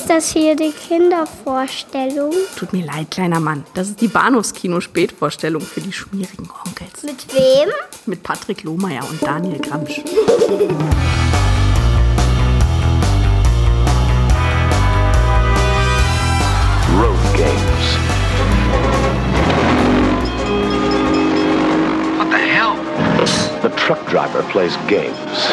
Ist das hier die Kindervorstellung? Tut mir leid, kleiner Mann. Das ist die Bahnhofskino-Spätvorstellung für die schmierigen Onkels. Mit wem? Mit Patrick Lohmeier und Daniel Gramsch. Road games. What the hell? The truck driver plays games.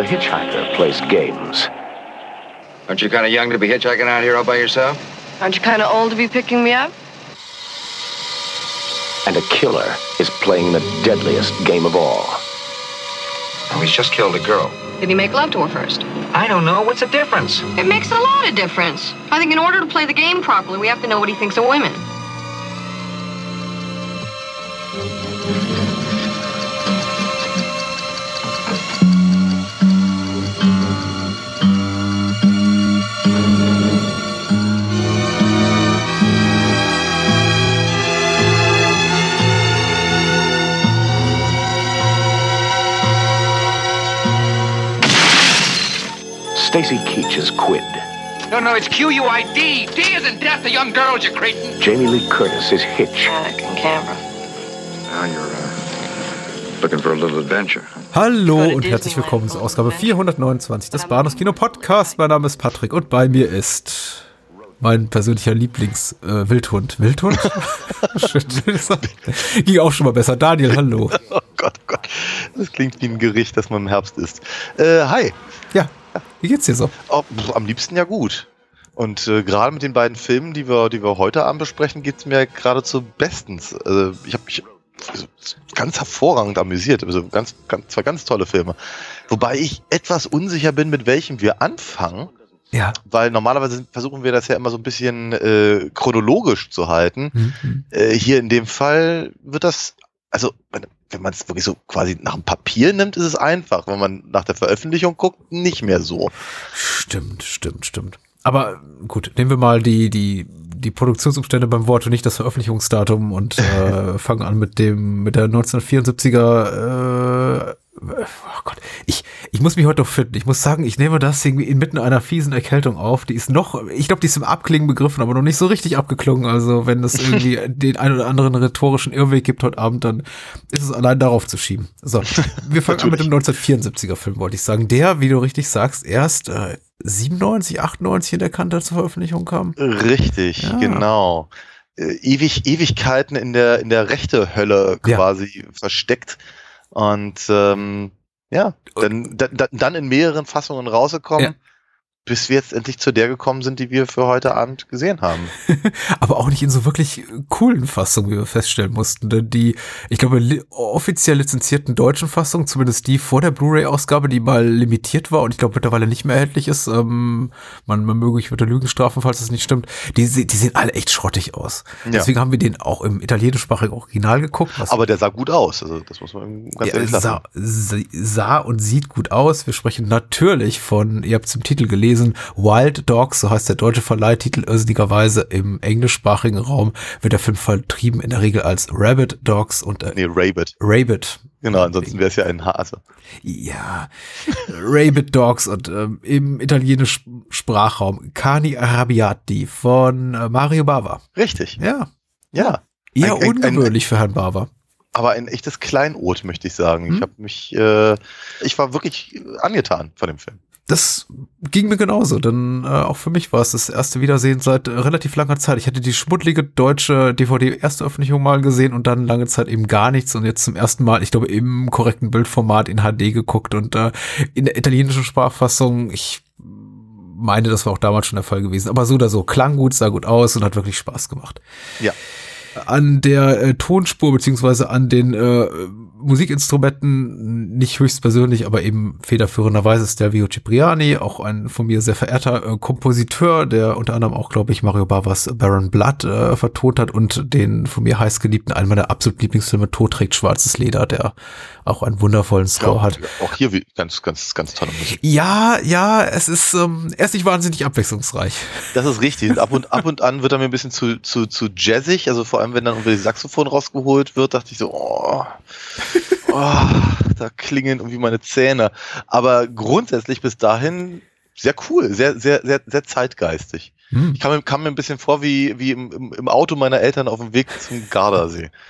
The hitchhiker plays games. Aren't you kind of young to be hitchhiking out here all by yourself? Aren't you kind of old to be picking me up? And a killer is playing the deadliest game of all. Oh, he's just killed a girl. Did he make love to her first? I don't know. What's the difference? It makes a lot of difference. I think in order to play the game properly, we have to know what he thinks of women. Stacy Keach is Quid. No, no, it's Q-U-I-D. D is in death, the young girls, you cretin. Jamie Lee Curtis is Hitch. Attic and Canberra. Now you're uh, looking for a little adventure. Hallo und herzlich willkommen zur Ausgabe 429 des Bahnhofs Kino Podcast. Mein Name ist Patrick und bei mir ist mein persönlicher Lieblings äh, Wildhund. Wildhund? Ging auch schon mal besser. Daniel, hallo. Oh Gott, oh Gott. Das klingt wie ein Gericht, das man im Herbst isst. Äh, hi. Ja, wie geht's dir so? Oh, pff, am liebsten ja gut. Und äh, gerade mit den beiden Filmen, die wir, die wir heute Abend besprechen, geht's mir geradezu bestens. Also, ich habe mich also, ganz hervorragend amüsiert. Also ganz, ganz, zwei ganz tolle Filme. Wobei ich etwas unsicher bin, mit welchem wir anfangen. Ja. Weil normalerweise versuchen wir das ja immer so ein bisschen äh, chronologisch zu halten. Mhm. Äh, hier in dem Fall wird das, also wenn, man es wirklich so quasi nach dem Papier nimmt, ist es einfach. Wenn man nach der Veröffentlichung guckt, nicht mehr so. Stimmt, stimmt, stimmt. Aber gut, nehmen wir mal die, die, die Produktionsumstände beim Wort und nicht das Veröffentlichungsdatum und äh, fangen an mit dem, mit der 1974er, äh, oh Gott, ich, ich muss mich heute noch finden. Ich muss sagen, ich nehme das irgendwie inmitten einer fiesen Erkältung auf. Die ist noch, ich glaube, die ist im Abklingen begriffen, aber noch nicht so richtig abgeklungen. Also wenn es irgendwie den ein oder anderen rhetorischen Irrweg gibt heute Abend, dann ist es allein darauf zu schieben. So, wir fangen an mit dem 1974er Film, wollte ich sagen. Der, wie du richtig sagst, erst äh, 97, 98 in der Kante zur Veröffentlichung kam. Richtig, Ja. genau. Äh, ewig, Ewigkeiten in der, in der rechte Hölle Ja. quasi versteckt. Und ähm, ja, dann, dann, dann in mehreren Fassungen rausgekommen, Ja. Bis wir jetzt endlich zu der gekommen sind, die wir für heute Abend gesehen haben. aber auch nicht in so wirklich coolen Fassungen, wie wir feststellen mussten. Denn die, ich glaube, li offiziell lizenzierten deutschen Fassungen, zumindest die vor der Blu-ray-Ausgabe, die mal limitiert war und ich glaube mittlerweile nicht mehr erhältlich ist, ähm, man, man möge ich würde Lügen strafen, falls das nicht stimmt, die, die sehen alle echt schrottig aus. Ja. Deswegen haben wir den auch im italienischsprachigen Original geguckt. Aber der sah gut aus, also das muss man ganz ja, ehrlich sagen. sah, sah und sieht gut aus. Wir sprechen natürlich von, ihr habt es im Titel gelesen, Wild Dogs, so heißt der deutsche Verleihtitel, irrsinnigerweise im englischsprachigen Raum wird der Film vertrieben in der Regel als Rabbit Dogs und äh, Nee, Rabbit. Rabbit. Genau, ansonsten wäre es ja ein Hase. Ja, Rabbit Dogs und ähm, im italienischen Sprachraum Cani Arrabbiati von äh, Mario Bava. Richtig, Ja, ja. eher Ein- ein- ein- ungewöhnlich für Herrn Bava. Aber ein echtes Kleinod, möchte ich sagen. Hm? Ich habe mich, äh, ich war wirklich angetan von dem Film. Das ging mir genauso, denn äh, auch für mich war es das erste Wiedersehen seit äh, relativ langer Zeit. Ich hatte die schmuddlige deutsche DVD-Erstveröffentlichung mal gesehen und dann lange Zeit eben gar nichts und jetzt zum ersten Mal, ich glaube, im korrekten Bildformat in HD geguckt und äh, in der italienischen Sprachfassung, ich meine, das war auch damals schon der Fall gewesen, aber so oder so, klang gut, sah gut aus und hat wirklich Spaß gemacht Ja. an der äh, Tonspur beziehungsweise an den äh, Musikinstrumenten nicht höchstpersönlich, aber eben federführenderweise Stelvio Cipriani, auch ein von mir sehr verehrter äh, Kompositeur, der unter anderem auch, glaube ich, Mario Bavas Baron Blood äh, vertont hat und den von mir heißgeliebten, einen meiner absolut Lieblingsfilme, Tod trägt schwarzes Leder, der auch einen wundervollen Score hat. Auch hier ganz, ganz, ganz tolle Musik. Ja, ja, es ist ähm, erst nicht wahnsinnig abwechslungsreich. Das ist richtig. Ab und ab und an wird er mir ein bisschen zu, zu, zu jazzig. Also vor allem wenn dann irgendwie Saxophon rausgeholt wird, dachte ich so, oh, oh, da klingen irgendwie meine Zähne. Aber grundsätzlich bis dahin sehr cool, sehr, sehr, sehr, sehr zeitgeistig. Hm. Ich kam, mir- kam mir ein bisschen vor wie, wie im, im, Auto meiner Eltern auf dem Weg zum Gardasee.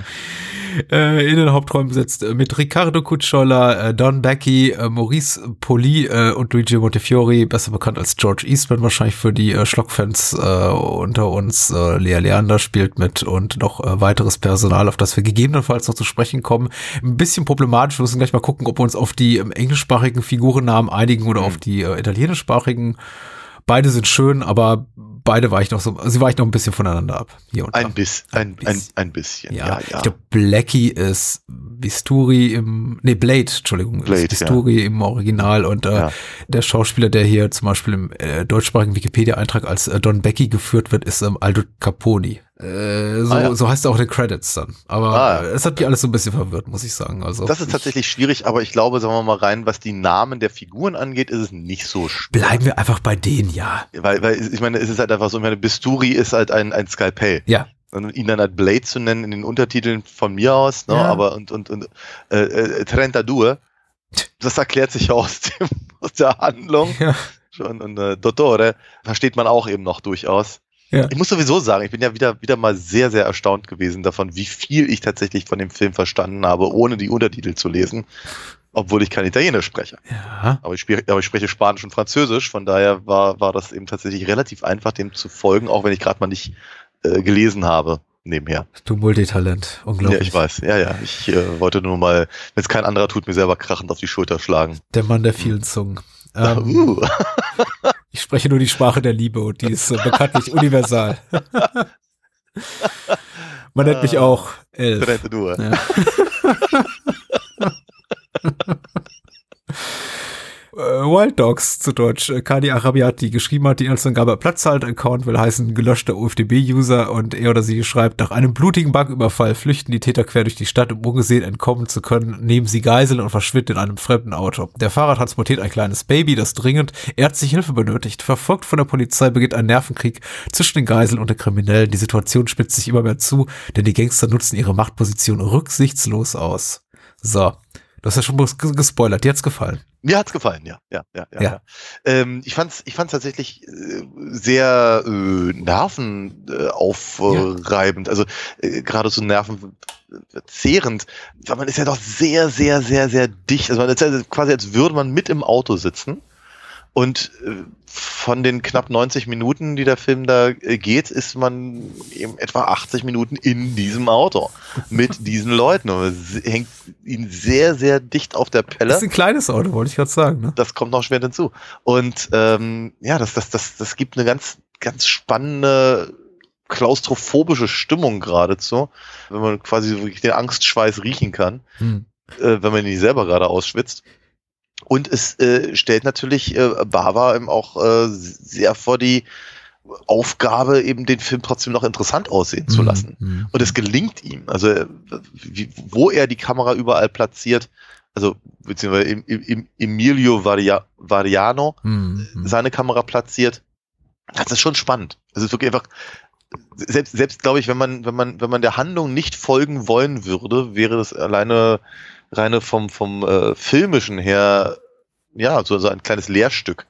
Äh, in den Hauptrollen besetzt äh, mit Riccardo Cucciola, äh, Don Becky, äh, Maurice Poli äh, und Luigi Montefiore, besser bekannt als George Eastman wahrscheinlich für die äh, Schlockfans äh, unter uns. Lea Leander spielt mit und noch weiteres Personal, auf das wir gegebenenfalls noch zu sprechen kommen. Ein bisschen problematisch, wir müssen gleich mal gucken, ob wir uns auf die ähm, englischsprachigen Figurennamen einigen oder auf die italienischsprachigen. Beide sind schön, aber beide weichen noch so, sie weichen noch ein bisschen voneinander ab. Hier und da. Ein, Biss, ein, ein, Biss. ein bisschen, Ja, ja, ja. ich glaube, Blackie ist Bisturi im, nee, Blade, Entschuldigung, Blade, ist Bisturi im Original und äh, Ja. der Schauspieler, der hier zum Beispiel im äh, deutschsprachigen Wikipedia-Eintrag als äh, Don Becky geführt wird, ist ähm, Aldo Caponi. Äh, so, Ah, ja. so heißt er auch den Credits dann. Aber Ah, ja. es hat mich alles so ein bisschen verwirrt, muss ich sagen. Also Das ist tatsächlich schwierig, aber ich glaube, sagen wir mal rein, was die Namen der Figuren angeht, ist es nicht so schwer. bleiben wir einfach bei denen, ja. Weil, weil ich meine, es ist halt einfach so, ich meine, Bisturi ist halt ein, ein Skalpell. Ja. Und ihn dann halt Blade zu nennen in den Untertiteln von mir aus, ne? Ja. aber und, und, und äh, äh, Trentadue, das erklärt sich ja aus, dem, aus der Handlung. Ja. Schon, und äh, Dottore versteht man auch eben noch durchaus. Ja. Ich muss sowieso sagen, ich bin ja wieder, wieder mal sehr, sehr erstaunt gewesen davon, wie viel ich tatsächlich von dem Film verstanden habe, ohne die Untertitel zu lesen, obwohl ich kein Italienisch spreche. Ja. Aber ich, spreche, aber ich spreche Spanisch und Französisch, von daher war, war das eben tatsächlich relativ einfach, dem zu folgen, auch wenn ich gerade mal nicht äh, gelesen habe nebenher. Du Multitalent, unglaublich. Ja, ich weiß. Ja, ja. Ich äh, wollte nur mal, wenn es kein anderer tut, mir selber krachend auf die Schulter schlagen. Der Mann der vielen Zungen. Ähm, Uh. Ich spreche nur die Sprache der Liebe und die ist äh, bekanntlich universal. Man nennt mich auch Elf. Ja. Äh, Wild Dogs zu Deutsch. Äh, Kadi Arabiati geschrieben hat, die Inhaltsangabe Platzhalt-Account will heißen gelöschter UFDB-User und er oder sie schreibt, nach einem blutigen Banküberfall flüchten die Täter quer durch die Stadt, um ungesehen entkommen zu können, nehmen sie Geiseln und verschwinden in einem fremden Auto. Der Fahrer transportiert ein kleines Baby, das dringend ärztliche Hilfe benötigt. Verfolgt von der Polizei beginnt ein Nervenkrieg zwischen den Geiseln und den Kriminellen. Die Situation spitzt sich immer mehr zu, denn die Gangster nutzen ihre Machtposition rücksichtslos aus. So. Du hast ja schon ges- gespoilert. Dir hat's gefallen. Mir hat's gefallen, ja, ja, ja, ja. Ja. ja. Ähm, ich fand's, ich fand's tatsächlich äh, sehr äh, nervenaufreibend, äh, aufreibend, also äh, gerade so nervenzehrend, weil man ist ja doch sehr, sehr, sehr, sehr dicht. Also man ist ja quasi, als würde man mit im Auto sitzen. Und äh, von den knapp 90 Minuten, die der Film da äh, geht, ist man eben etwa 80 Minuten in diesem Auto mit diesen Leuten. Und es hängt ihn sehr, sehr dicht auf der Pelle Das ist ein kleines Auto, wollte ich gerade sagen. Ne? das kommt noch schwer hinzu. Und ähm, ja, das, das, das, das gibt eine ganz, ganz spannende klaustrophobische Stimmung geradezu, wenn man quasi wirklich den Angstschweiß riechen kann, Hm. äh, wenn man ihn selber gerade ausschwitzt. Und es äh, stellt natürlich äh, Bava eben auch äh, sehr vor die Aufgabe, eben den Film trotzdem noch interessant aussehen zu Hm, lassen. hm. Und es gelingt ihm. Also äh, wie, wo er die Kamera überall platziert, also beziehungsweise im, im, Emilio Varia, Variano Hm, hm. seine Kamera platziert, das ist schon spannend. Es ist wirklich einfach, selbst, selbst glaube ich, wenn man, wenn man, wenn man der Handlung nicht folgen wollen würde, wäre das alleine reine vom, vom äh, filmischen her, ja, so, so ein kleines Lehrstück.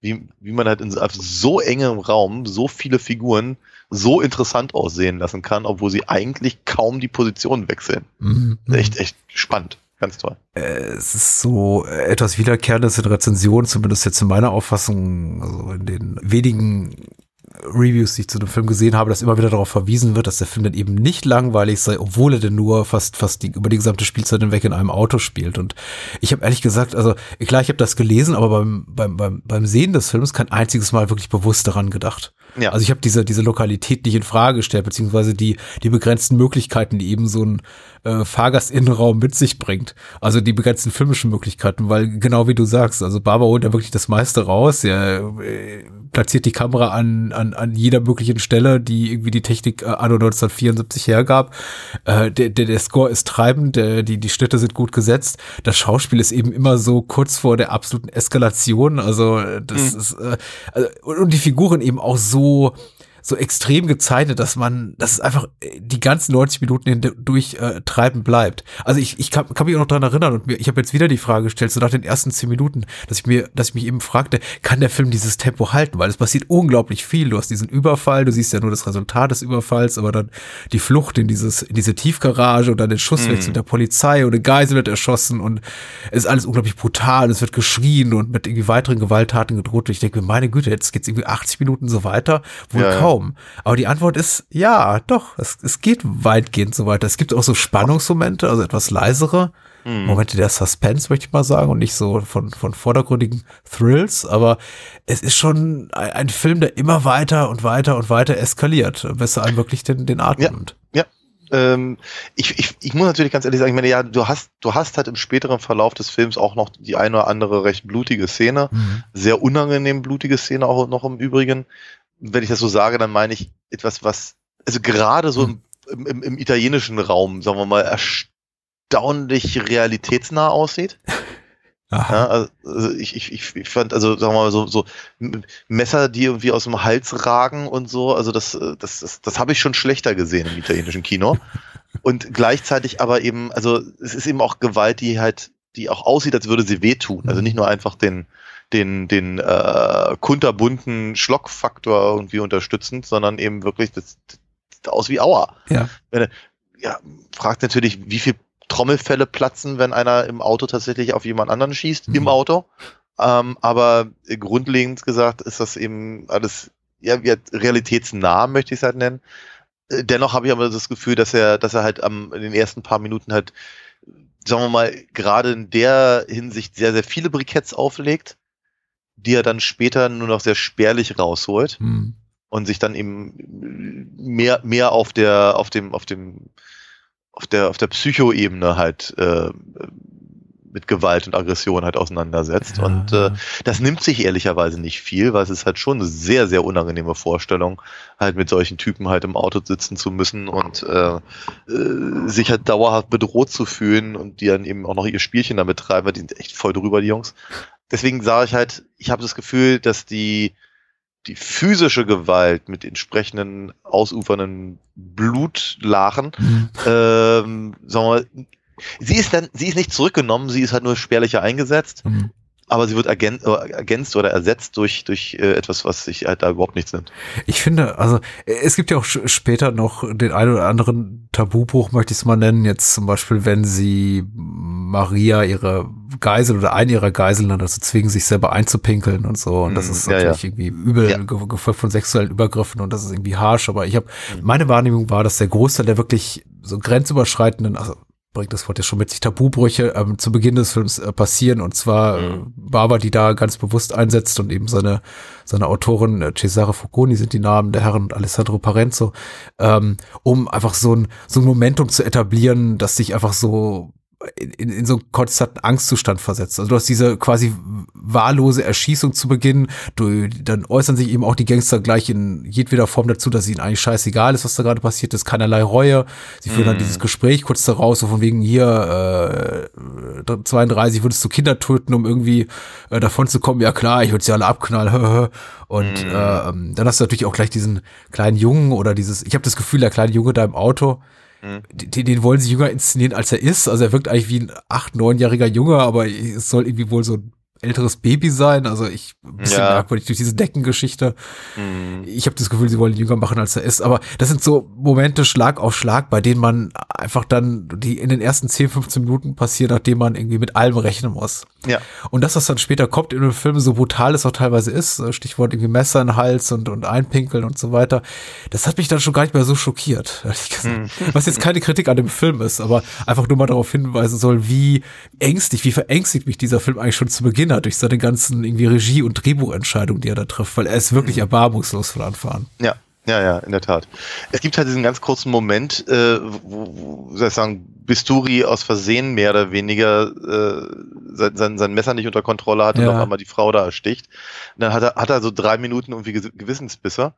Wie, wie man halt in so, engem Raum so viele Figuren so interessant aussehen lassen kann, obwohl sie eigentlich kaum die Position wechseln. Hm, hm. Echt, echt spannend. Ganz toll. Äh, es ist so äh, etwas Wiederkehrendes in Rezensionen, zumindest jetzt in meiner Auffassung, also in den wenigen Reviews, die ich zu dem Film gesehen habe, dass immer wieder darauf verwiesen wird, dass der Film dann eben nicht langweilig sei, obwohl er denn nur fast fast die, über die gesamte Spielzeit hinweg in einem Auto spielt. Und ich habe ehrlich gesagt, also klar, ich habe das gelesen, aber beim, beim, beim, beim Sehen des Films kein einziges Mal wirklich bewusst daran gedacht. Ja. Also ich habe diese, diese Lokalität nicht in Frage gestellt, beziehungsweise die, die begrenzten Möglichkeiten, die eben so ein äh, Fahrgastinnenraum mit sich bringt. Also die begrenzten filmischen Möglichkeiten, weil genau wie du sagst, also Barber holt da wirklich das meiste raus. Er äh, platziert die Kamera an, an, an jeder möglichen Stelle, die irgendwie die Technik äh, anno 1974 hergab. Äh, der, der, der Score ist treibend, der, die, die Schnitte sind gut gesetzt. Das Schauspiel ist eben immer so kurz vor der absoluten Eskalation. Also äh, das ist, äh, also, und die Figuren eben auch so o so extrem gezeichnet, dass man, dass es einfach äh, die ganzen 90 Minuten hindurch äh, treiben bleibt. Also ich, ich kann, kann mich auch noch dran erinnern und mir, ich habe jetzt wieder die Frage gestellt, so nach den ersten 10 Minuten, dass ich mir, dass ich mich eben fragte, kann der Film dieses Tempo halten? Weil es passiert unglaublich viel. Du hast diesen Überfall, du siehst ja nur das Resultat des Überfalls, aber dann die Flucht in dieses, in diese Tiefgarage und dann den Schusswechsel Mhm. der Polizei und eine Geisel wird erschossen und es ist alles unglaublich brutal, es wird geschrien und mit irgendwie weiteren Gewalttaten gedroht. Und ich denke mir, meine Güte, jetzt geht's irgendwie 80 Minuten so weiter, wohl Ja, ja. Kaum. Aber die Antwort ist ja, doch, es, es geht weitgehend so weiter. Es gibt auch so Spannungsmomente, also etwas leisere Mhm. Momente der Suspense, möchte ich mal sagen, und nicht so von, von vordergründigen Thrills, aber es ist schon ein, ein Film, der immer weiter und weiter und weiter eskaliert, bis er einem wirklich den, den Atem Ja. nimmt. Ähm, ich, ich, ich muss natürlich ganz ehrlich sagen, ich meine, ja, du hast, du hast halt im späteren Verlauf des Films auch noch die eine oder andere recht blutige Szene, Mhm. sehr unangenehm blutige Szene auch noch im Übrigen. Wenn ich das so sage, dann meine ich etwas, was, also gerade so im, im, im italienischen Raum, sagen wir mal, erstaunlich realitätsnah aussieht. Ja, also also ich, ich, ich, fand, also sagen wir mal so, so Messer, die irgendwie aus dem Hals ragen und so, also das, das, das, das habe ich schon schlechter gesehen im italienischen Kino. Und gleichzeitig aber eben, also es ist eben auch Gewalt, die halt, die auch aussieht, als würde sie wehtun. Also nicht nur einfach den, den, den äh, kunterbunten Schlockfaktor irgendwie unterstützend, sondern eben wirklich das, das sieht aus wie Aua. Ja. Ja, fragt natürlich, wie viel Trommelfälle platzen, wenn einer im Auto tatsächlich auf jemand anderen schießt, Mhm. im Auto. Ähm, aber grundlegend gesagt ist das eben alles ja, wie realitätsnah, möchte ich es halt nennen. Äh, Dennoch habe ich aber das Gefühl, dass er, dass er halt am, in den ersten paar Minuten halt, sagen wir mal, gerade in der Hinsicht sehr, sehr viele Briketts auflegt, die er dann später nur noch sehr spärlich rausholt Mhm. und sich dann eben mehr, mehr auf der, auf dem, auf dem, auf der, auf der Psychoebene halt äh, mit Gewalt und Aggression halt auseinandersetzt. Ja. Und äh, das nimmt sich ehrlicherweise nicht viel, weil es ist halt schon eine sehr, sehr unangenehme Vorstellung, halt mit solchen Typen halt im Auto sitzen zu müssen und äh, äh, sich halt dauerhaft bedroht zu fühlen und die dann eben auch noch ihr Spielchen damit treiben, weil die sind echt voll drüber, die Jungs. Deswegen sage ich halt, ich habe das Gefühl, dass die die physische Gewalt mit entsprechenden ausufernden Blutlachen, Mhm. ähm, sagen wir mal, sie ist dann, sie ist nicht zurückgenommen, sie ist halt nur spärlicher eingesetzt, Mhm. Aber sie wird äh, ergänzt oder ersetzt durch, durch äh, etwas, was sich halt da überhaupt nichts nimmt. Ich finde, also es gibt ja auch später noch den einen oder anderen Tabubruch, möchte ich es mal nennen. Jetzt zum Beispiel, wenn sie Maria ihre Geisel oder eine ihrer Geiseln dann dazu zwingen, sich selber einzupinkeln und so. Und das Mhm, ist ja, natürlich ja. irgendwie übel, Ja. ge- gefolgt von sexuellen Übergriffen und das ist irgendwie harsh. Aber ich habe, Mhm. meine Wahrnehmung war, dass der Großteil der wirklich so grenzüberschreitenden, also bringt das Wort ja schon mit sich, Tabubrüche ähm, zu Beginn des Films äh, passieren. Und zwar Mhm. äh, Barbara, die da ganz bewusst einsetzt und eben seine, seine Autorin äh, Cesare Focconi sind die Namen der Herren und Alessandro Parenzo, ähm, um einfach so ein, so ein Momentum zu etablieren, das sich einfach so in, in, so einen konstanten Angstzustand versetzt. Also du hast diese quasi wahllose Erschießung zu Beginn, du, dann äußern sich eben auch die Gangster gleich in jedweder Form dazu, dass ihnen eigentlich scheißegal ist, was da gerade passiert ist, keinerlei Reue. Sie führen dann dieses Gespräch kurz daraus, so von wegen hier, äh, 32 würdest du Kinder töten, um irgendwie äh, davon zu kommen, ja klar, ich würde sie alle abknallen. Und äh, ähm, dann hast du natürlich auch gleich diesen kleinen Jungen oder dieses, ich habe das Gefühl, der kleine Junge da im Auto, den, den wollen sie jünger inszenieren, als er ist. Also er wirkt eigentlich wie ein acht, neunjähriger Junge, aber es soll irgendwie wohl so ein älteres Baby sein. Also ich ein bisschen Ja. merkwürdig durch diese Deckengeschichte. Mhm. Ich habe das Gefühl, sie wollen ihn jünger machen, als er ist. Aber das sind so Momente Schlag auf Schlag, bei denen man einfach dann, die in den ersten 10, 15 Minuten passieren, nachdem man irgendwie mit allem rechnen muss. Ja. Und das, was dann später kommt in dem Film, so brutal es auch teilweise ist, äh, Stichwort irgendwie Messer in den Hals und, und Einpinkeln und so weiter, das hat mich dann schon gar nicht mehr so schockiert, ehrlich gesagt. Was jetzt keine Kritik an dem Film ist, aber einfach nur mal darauf hinweisen soll, wie ängstlich, wie verängstigt mich dieser Film eigentlich schon zu Beginn hat, durch seine ganzen irgendwie Regie- und Drehbuchentscheidungen, die er da trifft, weil er ist wirklich erbarmungslos von Anfang an. Ja, ja, ja, in der Tat. Es gibt halt diesen ganz kurzen Moment, äh, wo, wo soll ich sagen, Bisturi aus Versehen mehr oder weniger äh, sein, sein, sein Messer nicht unter Kontrolle hat und Ja. auf einmal die Frau da ersticht. Und dann hat er, hat er so drei Minuten irgendwie Gew- Gewissensbisse.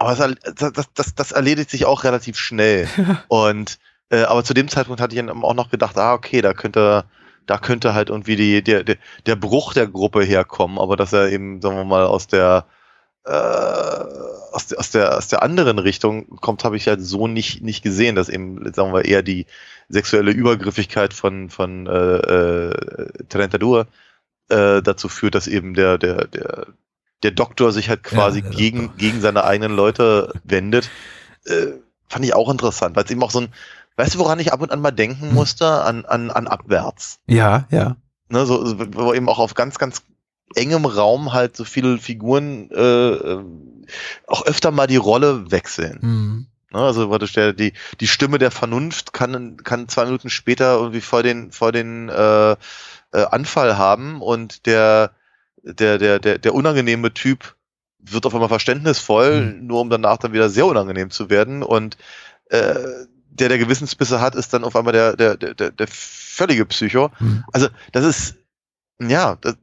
Aber das, das, das, das, das erledigt sich auch relativ schnell. und äh, aber zu dem Zeitpunkt hatte ich dann auch noch gedacht, ah, okay, da könnte da könnte halt irgendwie die, der, der, der Bruch der Gruppe herkommen, aber dass er eben, sagen wir mal, aus der äh, aus, aus, der, aus der anderen Richtung kommt, habe ich halt so nicht, nicht gesehen, dass eben, sagen wir, eher die sexuelle Übergriffigkeit von, von äh, äh, Trentadur äh, dazu führt, dass eben der, der, der, der Doktor sich halt quasi Ja, gegen, Doktor. gegen seine eigenen Leute wendet. Äh, fand ich auch interessant, weil es eben auch so ein, weißt du, woran ich ab und an mal denken musste? An, an, an abwärts. Ja, ja. Ne, so, so, wo eben auch auf ganz, ganz engem Raum halt so viele Figuren äh, äh, auch öfter mal die Rolle wechseln. Hm. Ne, also praktisch der, die, die Stimme der Vernunft kann, kann zwei Minuten später irgendwie vor den, vor den äh, äh, Anfall haben und der, der, der, der, der unangenehme Typ wird auf einmal verständnisvoll, Mhm. nur um danach dann wieder sehr unangenehm zu werden. Und äh, der, der Gewissensbisse hat, ist dann auf einmal der, der, der, der, der völlige Psycho. Hm. Also das ist, ja, das,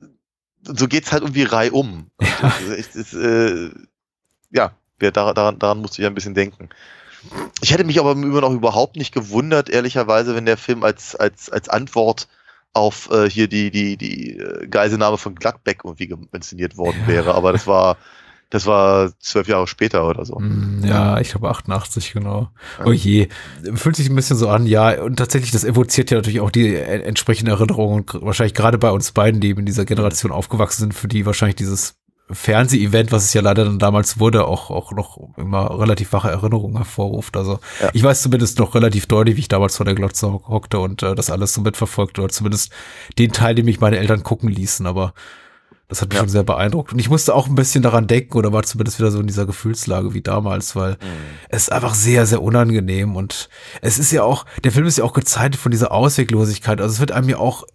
so geht's halt irgendwie reihum. Ja. Ich, ich, äh, ja, daran, daran, musste ich ein bisschen denken. Ich hätte mich aber im Übrigen auch überhaupt nicht gewundert, ehrlicherweise, wenn der Film als, als, als Antwort auf äh, hier die, die, die äh, Geiselnahme von Gladbeck irgendwie inszeniert worden wäre. Aber das war, das war zwölf Jahre später oder so. Hm, Ja, ich glaube 88, genau. Oh je. Fühlt sich ein bisschen so an, ja. Und tatsächlich, das evoziert ja natürlich auch die entsprechende Erinnerung. Und gr- wahrscheinlich gerade bei uns beiden, die eben in dieser Generation aufgewachsen sind, für die wahrscheinlich dieses Fernseh-Event, was es ja leider dann damals wurde, auch, auch noch immer relativ wache Erinnerungen hervorruft. Also Ja. ich weiß zumindest noch relativ deutlich, wie ich damals vor der Glotze hock- hockte und äh, das alles so mitverfolgt oder zumindest den Teil, den mich meine Eltern gucken ließen, aber das hat mich Ja. schon sehr beeindruckt. Und ich musste auch ein bisschen daran denken oder war zumindest wieder so in dieser Gefühlslage wie damals, weil es ist einfach sehr, sehr unangenehm und es ist ja auch, der Film ist ja auch gezeichnet von dieser Ausweglosigkeit. Also es wird einem ja auch,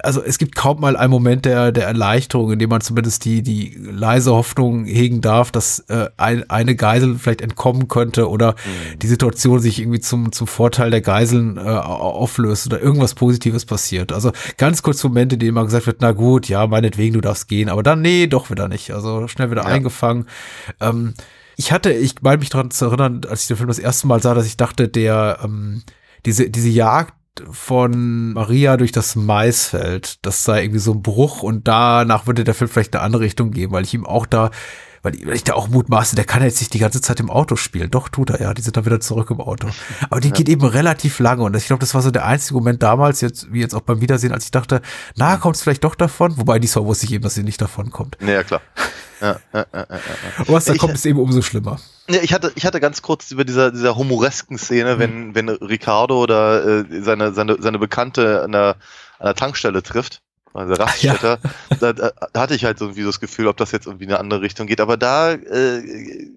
also es gibt kaum mal einen Moment der, der Erleichterung, in dem man zumindest die, die leise Hoffnung hegen darf, dass äh, ein, eine Geisel vielleicht entkommen könnte oder die Situation sich irgendwie zum, zum Vorteil der Geiseln äh, au- auflöst oder irgendwas Positives passiert. Also ganz kurz Momente, in denen mal gesagt wird, na gut, ja, meinetwegen, du darfst gehen, aber dann, nee, doch wieder nicht. Also schnell wieder Ja. eingefangen. Ähm, ich hatte, ich meine mich daran zu erinnern, als ich den Film das erste Mal sah, dass ich dachte, der, ähm, diese, diese Jagd von Maria durch das Maisfeld, das sei irgendwie so ein Bruch und danach würde der Film vielleicht eine andere Richtung gehen, weil ich ihm auch da, weil ich, da auch mutmaße, der kann jetzt nicht die ganze Zeit im Auto spielen. Doch, tut er, ja, die sind dann wieder zurück im Auto. Aber die geht eben relativ lange und ich glaube, das war so der einzige Moment damals, jetzt, wie jetzt auch beim Wiedersehen, als ich dachte, na, kommt es vielleicht doch davon? Wobei diesmal wusste ich eben, dass sie nicht davon kommt. Ja, klar. Ja, ja, ja, ja, ja. Was da kommt, ist eben umso schlimmer. Ja, ich hatte, ich hatte ganz kurz über dieser, dieser humoresken Szene, wenn, wenn Ricardo oder äh, seine, seine, seine Bekannte an der, an der Tankstelle trifft, also Raststätte, da, da, da hatte ich halt so irgendwie das Gefühl, ob das jetzt irgendwie in eine andere Richtung geht. Aber da äh,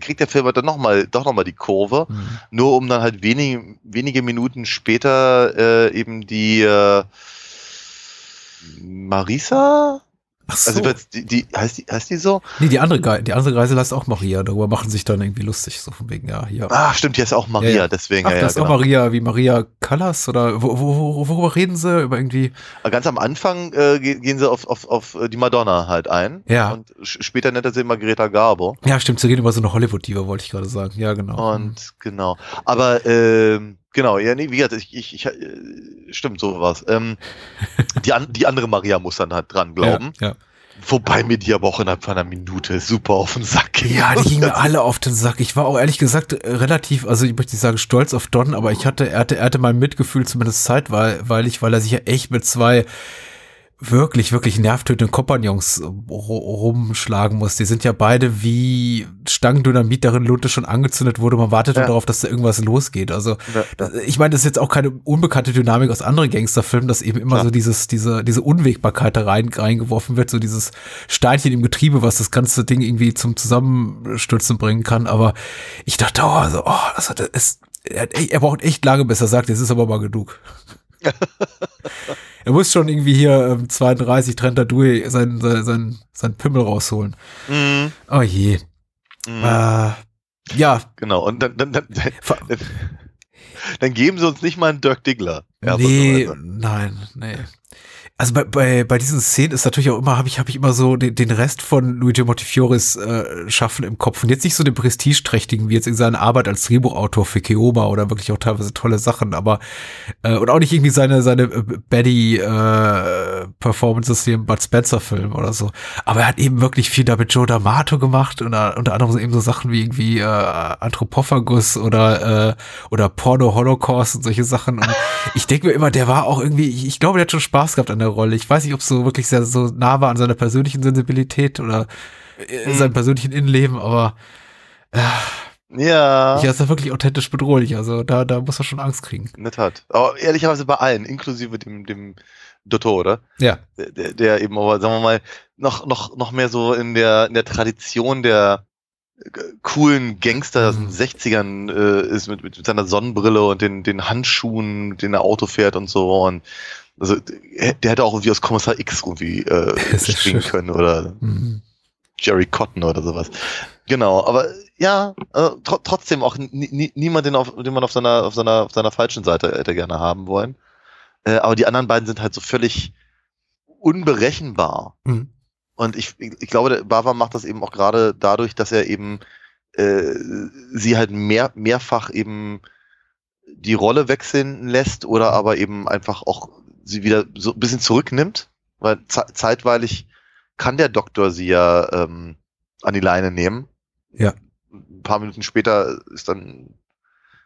kriegt der Film halt dann noch mal, doch nochmal die Kurve, Hm. nur um dann halt wenige, wenige Minuten später äh, eben die äh, Marisa? Ach so. Also die, die, heißt die, heißt die so? nee, die andere, Ge die andere Geisel heißt auch Maria. Darüber machen sich dann irgendwie lustig, so von wegen, ja, hier. Ah, stimmt, die heißt auch Maria, Ja, ja. deswegen. Ach, ja, ja, das ist auch genau. Maria, wie Maria Callas oder wo, wo, wo, worüber reden sie? Über irgendwie. Ganz am Anfang äh, ge- gehen sie auf, auf, auf äh, die Madonna halt ein. Ja. Und später nennt er sie immer Greta Garbo. Ja, stimmt, sie reden über so eine Hollywood-Diva, wollte ich gerade sagen. Ja, genau. Und genau. Aber ähm, genau, ja, nee, wie gesagt, ich, ich, ich äh, stimmt, so war's. Ähm, die, an, die andere Maria muss dann halt dran glauben. Ja, ja. Wobei mir die aber auch innerhalb von einer Minute super auf den Sack ging. Ja, die gingen mir alle auf den Sack. Ich war auch ehrlich gesagt äh, relativ, also ich möchte nicht sagen stolz auf Don, aber ich hatte, er hatte, er hatte mein Mitgefühl zumindest zeitweilig, weil er sich ja echt mit zwei wirklich, wirklich nervtötenden Kompagnons äh, ru- rumschlagen muss. Die sind ja beide wie Stangendynamit, darin Lunte schon angezündet wurde. Man wartet nur Ja. darauf, dass da irgendwas losgeht. Also Ja, ja. ich meine, das ist jetzt auch keine unbekannte Dynamik aus anderen Gangsterfilmen, dass eben immer Klar. so dieses, diese, diese Unwägbarkeit da rein, reingeworfen wird, so dieses Steinchen im Getriebe, was das ganze Ding irgendwie zum Zusammenstürzen bringen kann. Aber ich dachte, oh, also, oh das hat, es, er, er braucht echt lange, bis er sagt, jetzt ist aber mal genug. er muss schon irgendwie hier ähm, 32 Trenta Due sein, sein, sein, sein Pimmel rausholen. Mhm. Oh je. Mhm. Äh, ja, Genau, und dann, dann, dann, dann, geben sie uns nicht mal einen Dirk Diggler. Ja, nee, nein, nee. Also bei, bei, bei diesen Szenen ist natürlich auch immer, habe ich, hab ich immer so den, den Rest von Luigi Montefioris äh, Schaffen im Kopf. Und jetzt nicht so den prestigeträchtigen, wie jetzt in seiner Arbeit als Drehbuchautor für Keoma oder wirklich auch teilweise tolle Sachen, aber äh, und auch nicht irgendwie seine, seine äh, Betty-Performances äh, wie im Bud Spencer-Film oder so. Aber er hat eben wirklich viel da mit Joe D'Amato gemacht und uh, unter anderem eben so Sachen wie irgendwie äh, Anthropophagus oder, äh, oder Porno-Holocaust und solche Sachen. Und ich denke mir immer, der war auch irgendwie, ich, ich glaube, der hat schon Spaß gehabt an der Rolle. Ich weiß nicht, ob es so wirklich sehr so nah war an seiner persönlichen Sensibilität oder äh, Hm. seinem persönlichen Innenleben, aber äh, Ja, ja, ist ja wirklich authentisch bedrohlich. Also da, da muss er schon Angst kriegen. in der Tat. Aber ehrlicherweise bei allen, inklusive dem, dem Dotto, oder? Ja. Der, der, eben aber, sagen wir mal, noch, noch, noch mehr so in der, in der Tradition der äh, coolen Gangster aus den Mhm. 60ern äh, ist mit, mit seiner Sonnenbrille und den, den Handschuhen, mit denen er Auto fährt und so. Und also der hätte auch irgendwie aus Kommissar X irgendwie äh, springen schön. können oder Mhm. Jerry Cotton oder sowas. Genau, aber ja, äh, tr trotzdem auch nie- nie- niemand, den, auf, den man auf seiner, auf, seiner, auf seiner falschen Seite hätte gerne haben wollen. Äh, aber die anderen beiden sind halt so völlig unberechenbar. Mhm. Und ich, ich glaube, Bava macht das eben auch gerade dadurch, dass er eben äh, sie halt mehr, mehrfach eben die Rolle wechseln lässt oder aber eben einfach auch sie wieder so ein bisschen zurücknimmt. Weil ze zeitweilig kann der Doktor sie ja ähm, an die Leine nehmen. Ja. Ein paar Minuten später ist dann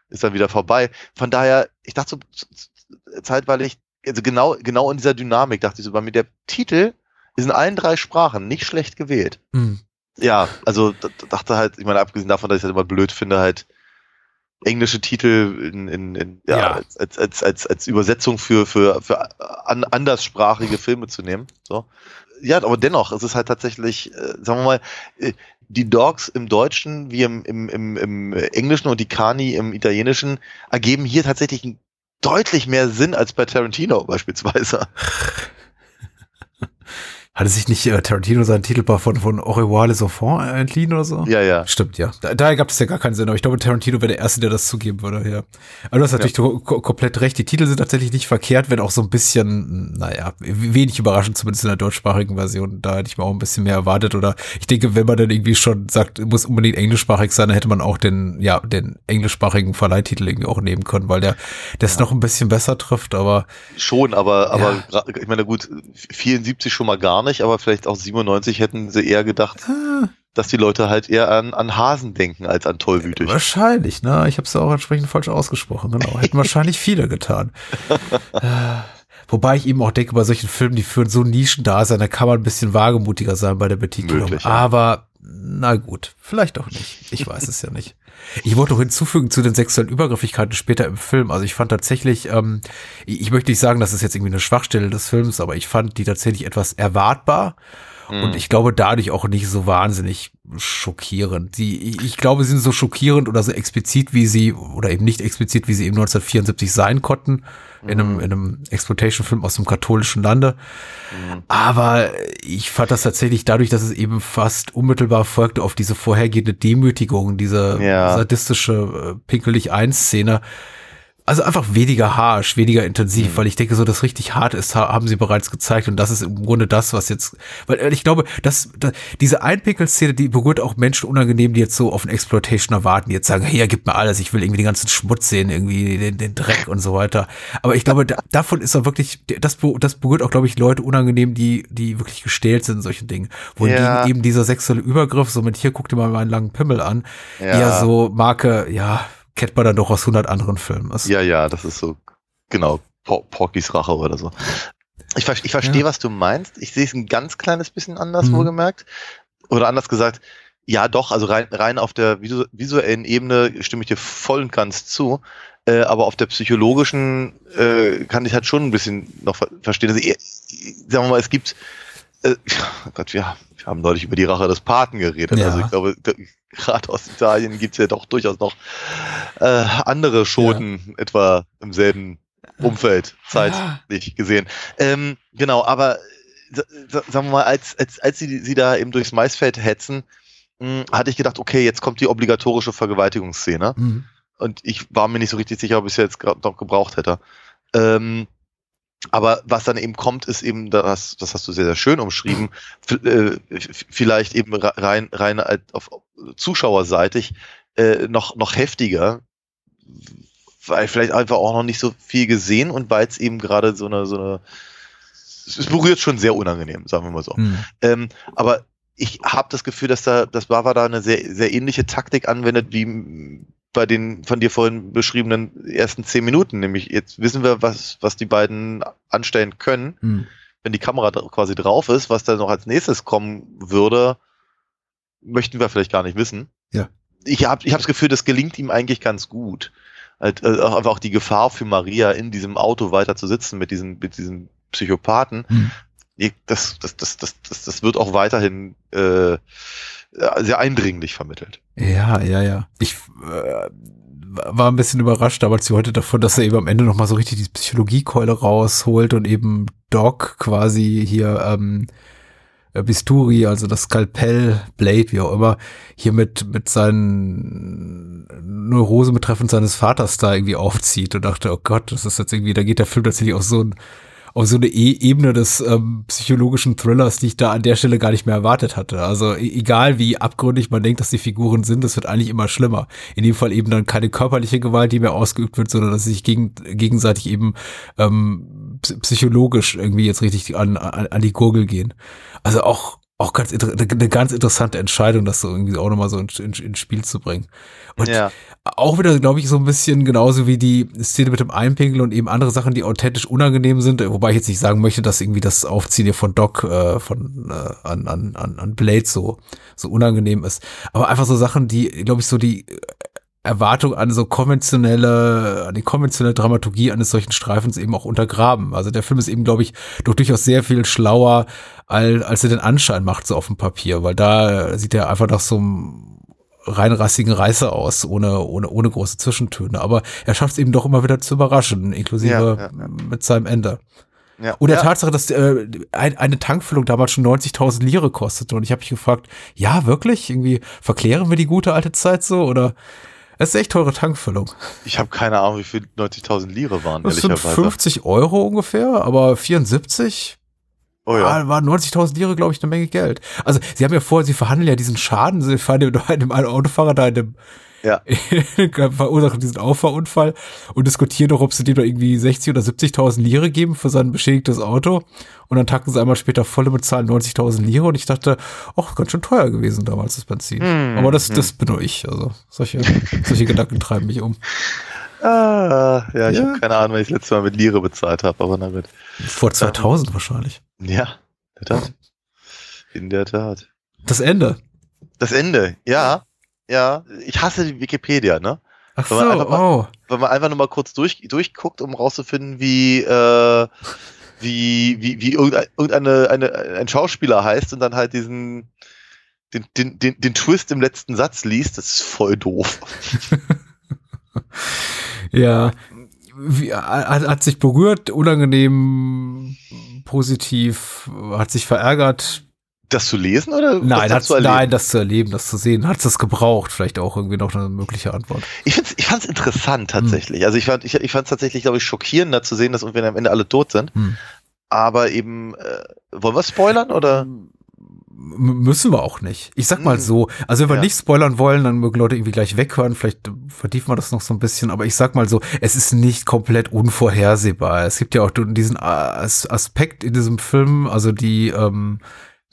ist dann wieder vorbei. Von daher, ich dachte so zeitweilig, also genau, genau in dieser Dynamik dachte ich so bei mir, der Titel ist in allen drei Sprachen nicht schlecht gewählt. Mhm. Ja, also dachte halt, ich meine, abgesehen davon, dass ich halt immer blöd finde, halt englische Titel in, in, in ja, Ja. Als, als, als, als, als Übersetzung für, für, für an, anderssprachige Filme zu nehmen. So. Ja, aber dennoch, es ist halt tatsächlich, äh, sagen wir mal, äh, die Dogs im Deutschen wie im, im, im, im Englischen und die Kani im Italienischen ergeben hier tatsächlich deutlich mehr Sinn als bei Tarantino beispielsweise. Hatte sich nicht äh, Tarantino seinen Titelbar von, von revoir les enfants äh, entliehen oder so? Ja, ja. Stimmt, ja. Da, daher gab es ja gar keinen Sinn, aber ich glaube, Tarantino wäre der Erste, der das zugeben würde, ja. Aber du hast natürlich ko komplett recht. Die Titel sind tatsächlich nicht verkehrt, wenn auch so ein bisschen, naja, wenig überraschend, zumindest in der deutschsprachigen Version. Da hätte ich mir auch ein bisschen mehr erwartet. Oder ich denke, wenn man dann irgendwie schon sagt, muss unbedingt englischsprachig sein, dann hätte man auch den, ja, den englischsprachigen Verleihtitel irgendwie auch nehmen können, weil der das noch ein bisschen besser trifft, aber Schon, aber, aber Ja. ich meine, gut, 74 schon mal gar nicht, aber vielleicht auch 97 hätten sie eher gedacht, ah, dass die Leute halt eher an, an Hasen denken als an tollwütig. wahrscheinlich, ne? Ich habe es auch entsprechend falsch ausgesprochen, genau. Hätten wahrscheinlich viele getan. Äh, Wobei ich eben auch denke, bei solchen Filmen, die führen so Nischen da sein, da kann man ein bisschen wagemutiger sein bei der Betitelung. Möglich, ja. Aber na gut, vielleicht auch nicht. Ich weiß es ja nicht. Ich wollte noch hinzufügen zu den sexuellen Übergriffigkeiten später im Film. Also ich fand tatsächlich, ähm, ich, ich möchte nicht sagen, das ist jetzt irgendwie eine Schwachstelle des Films, aber ich fand die tatsächlich etwas erwartbar. Und ich glaube dadurch auch nicht so wahnsinnig schockierend. Die, ich- glaube, sie sind so schockierend oder so explizit, wie sie, oder eben nicht explizit, wie sie eben 1974 sein konnten, in einem, in einem Exploitation-Film aus dem katholischen Lande. Aber ich fand das tatsächlich dadurch, dass es eben fast unmittelbar folgte auf diese vorhergehende Demütigung, diese Ja. sadistische äh, Pinkelig-1-Szene, also einfach weniger harsch, weniger intensiv, Mhm. weil ich denke, so das richtig hart ist, ha- haben sie bereits gezeigt und das ist im Grunde das, was jetzt, weil äh, ich glaube, dass, dass diese Einpickel-Szene, die berührt auch Menschen unangenehm, die jetzt so auf eine Exploitation erwarten, die jetzt sagen, hey, gib mir alles, ich will irgendwie den ganzen Schmutz sehen, irgendwie den, den Dreck und so weiter. Aber ich glaube, da, davon ist er wirklich, das, das berührt auch, glaube ich, Leute unangenehm, die, die wirklich gestählt sind in solchen Dingen. Wohingegen Ja. eben dieser sexuelle Übergriff, so mit hier, guck dir mal meinen langen Pimmel an, Ja. eher so Marke, ja, kennt man dann doch aus 100 anderen Filmen. Das, Ja, ja, das ist so, genau, Por Porkys Rache oder so. Ich, ver ich verstehe, Ja. was du meinst. Ich sehe es ein ganz kleines bisschen anders, Mhm. wohlgemerkt. Oder anders gesagt, ja doch, also rein, rein auf der visu visuellen Ebene stimme ich dir voll und ganz zu. Äh, aber auf der psychologischen äh, kann ich halt schon ein bisschen noch ver verstehen. Also, eh, sagen wir mal, es gibt, äh, oh Gott, wir, wir haben neulich über die Rache des Paten geredet. Ja. Also ich glaube, gerade aus Italien gibt es ja doch durchaus noch äh, andere Schoten, etwa im selben Umfeld, zeitlich gesehen. Ähm, genau, aber sa- sa- sagen wir mal, als, als, als sie, sie da eben durchs Maisfeld hetzen, mh, hatte ich gedacht, okay, jetzt kommt die obligatorische Vergewaltigungsszene. Mhm. Und ich war mir nicht so richtig sicher, ob ich es jetzt gerade noch gebraucht hätte. Ähm, aber was dann eben kommt, ist eben, das, das hast du sehr, sehr schön umschrieben, äh, vielleicht eben rein, rein auf zuschauerseitig äh, noch, noch heftiger, weil vielleicht einfach auch noch nicht so viel gesehen und weil es eben gerade so eine, so eine, es berührt schon sehr unangenehm, sagen wir mal so. Hm. Ähm, aber ich habe das Gefühl, dass da, dass Bava da eine sehr, sehr ähnliche Taktik anwendet wie bei den von dir vorhin beschriebenen ersten zehn Minuten. Nämlich jetzt wissen wir, was, was die beiden anstellen können. Hm. Wenn die Kamera quasi drauf ist, was da noch als nächstes kommen würde, möchten wir vielleicht gar nicht wissen. Ja. Ich habe ich hab das Gefühl, das gelingt ihm eigentlich ganz gut. Äh, einfach auch die Gefahr für Maria in diesem Auto weiter zu sitzen mit diesen, mit diesen Psychopathen. Hm. Das, das, das, das, das, das wird auch weiterhin äh, sehr eindringlich vermittelt. Ja, ja, ja. Ich äh, war ein bisschen überrascht damals wie heute davon, dass er eben am Ende nochmal so richtig die Psychologiekeule rausholt und eben Doc quasi hier ähm, äh, Bisturi, also das Skalpell, Blade, wie auch immer, hier mit, mit seinen Neurosen betreffend seines Vaters da irgendwie aufzieht und dachte, oh Gott, das ist jetzt irgendwie, da geht der Film tatsächlich auf so ein auf so eine e Ebene des ähm, psychologischen Thrillers, die ich da an der Stelle gar nicht mehr erwartet hatte. Also e egal wie abgründig man denkt, dass die Figuren sind, das wird eigentlich immer schlimmer. In dem Fall eben dann keine körperliche Gewalt, die mehr ausgeübt wird, sondern dass sie sich gegen, gegenseitig eben ähm, psychologisch irgendwie jetzt richtig an, an, an die Gurgel gehen. Also auch auch ganz eine ganz interessante Entscheidung, das so irgendwie auch nochmal so ins in, in Spiel zu bringen. Und ja. auch wieder, glaube ich, so ein bisschen genauso wie die Szene mit dem Einpinkeln und eben andere Sachen, die authentisch unangenehm sind, wobei ich jetzt nicht sagen möchte, dass irgendwie das Aufziehen hier von Doc äh, von äh, an, an, an Blade so, so unangenehm ist. Aber einfach so Sachen, die, glaube ich, so die Erwartung an so konventionelle, an die konventionelle Dramaturgie eines solchen Streifens eben auch untergraben. Also der Film ist eben, glaube ich, doch durchaus sehr viel schlauer, als, als er den Anschein macht, so auf dem Papier, weil da sieht er einfach nach so einem reinrassigen Reißer aus, ohne, ohne, ohne große Zwischentöne. Aber er schafft es eben doch immer wieder zu überraschen, inklusive ja, ja, ja. mit seinem Ende. Ja. Und der Tatsache, dass äh, ein, eine Tankfüllung damals schon 90.000 Lire kostete. Und ich habe mich gefragt, ja, wirklich? Irgendwie verklären wir die gute alte Zeit so? Oder es ist echt teure Tankfüllung. Ich habe keine Ahnung, wie viel 90.000 Lire waren, das sind 50 Euro ungefähr, aber 74 Oh ja. War 90.000 Lire, glaube ich, eine Menge Geld. Also, sie haben ja vor, sie verhandeln ja diesen Schaden, sie fahren dem, dem Autofahrer da in dem, ja. verursachen diesen Auffahrunfall und diskutieren doch, ob sie dem da irgendwie 60 oder 70.000 Lire geben für sein beschädigtes Auto. Und dann tanken sie einmal später volle bezahlen 90.000 Lire und ich dachte, ach, ganz schön teuer gewesen damals das Benzin. Mm, Aber das, das bin nur ich. Also, solche, solche Gedanken treiben mich um. Ah, ja, ich ja. habe keine Ahnung, wenn ich das letzte Mal mit Lire bezahlt habe, aber na gut. Vor 2000 ähm, wahrscheinlich. Ja, in der Tat. In der Tat. Das Ende. Das Ende, ja. Ja, ich hasse die Wikipedia, ne? Ach so, wenn man mal, oh. Wenn man einfach nur mal kurz durch, durchguckt, um rauszufinden, wie, äh, wie, wie, wie irgendein, irgendeine, eine, ein Schauspieler heißt und dann halt diesen, den, den, den, den Twist im letzten Satz liest, das ist voll doof. ja, wie, hat, hat sich berührt, unangenehm, positiv, hat sich verärgert, das zu lesen oder nein, das, zu nein, das zu erleben, das zu sehen. Hat es das gebraucht? Vielleicht auch irgendwie noch eine mögliche Antwort. Ich, find's, ich fand es interessant tatsächlich. Hm. Also ich fand ich, ich fand es tatsächlich, glaube ich, schockierender zu sehen, dass irgendwie am Ende alle tot sind. Hm. Aber eben, äh, wollen wir spoilern oder? müssen wir auch nicht. Ich sag mal hm. so, also wenn wir ja. nicht spoilern wollen, dann mögen Leute irgendwie gleich weghören, vielleicht vertiefen wir das noch so ein bisschen, aber ich sag mal so, es ist nicht komplett unvorhersehbar. Es gibt ja auch diesen Aspekt in diesem Film, also die, ähm,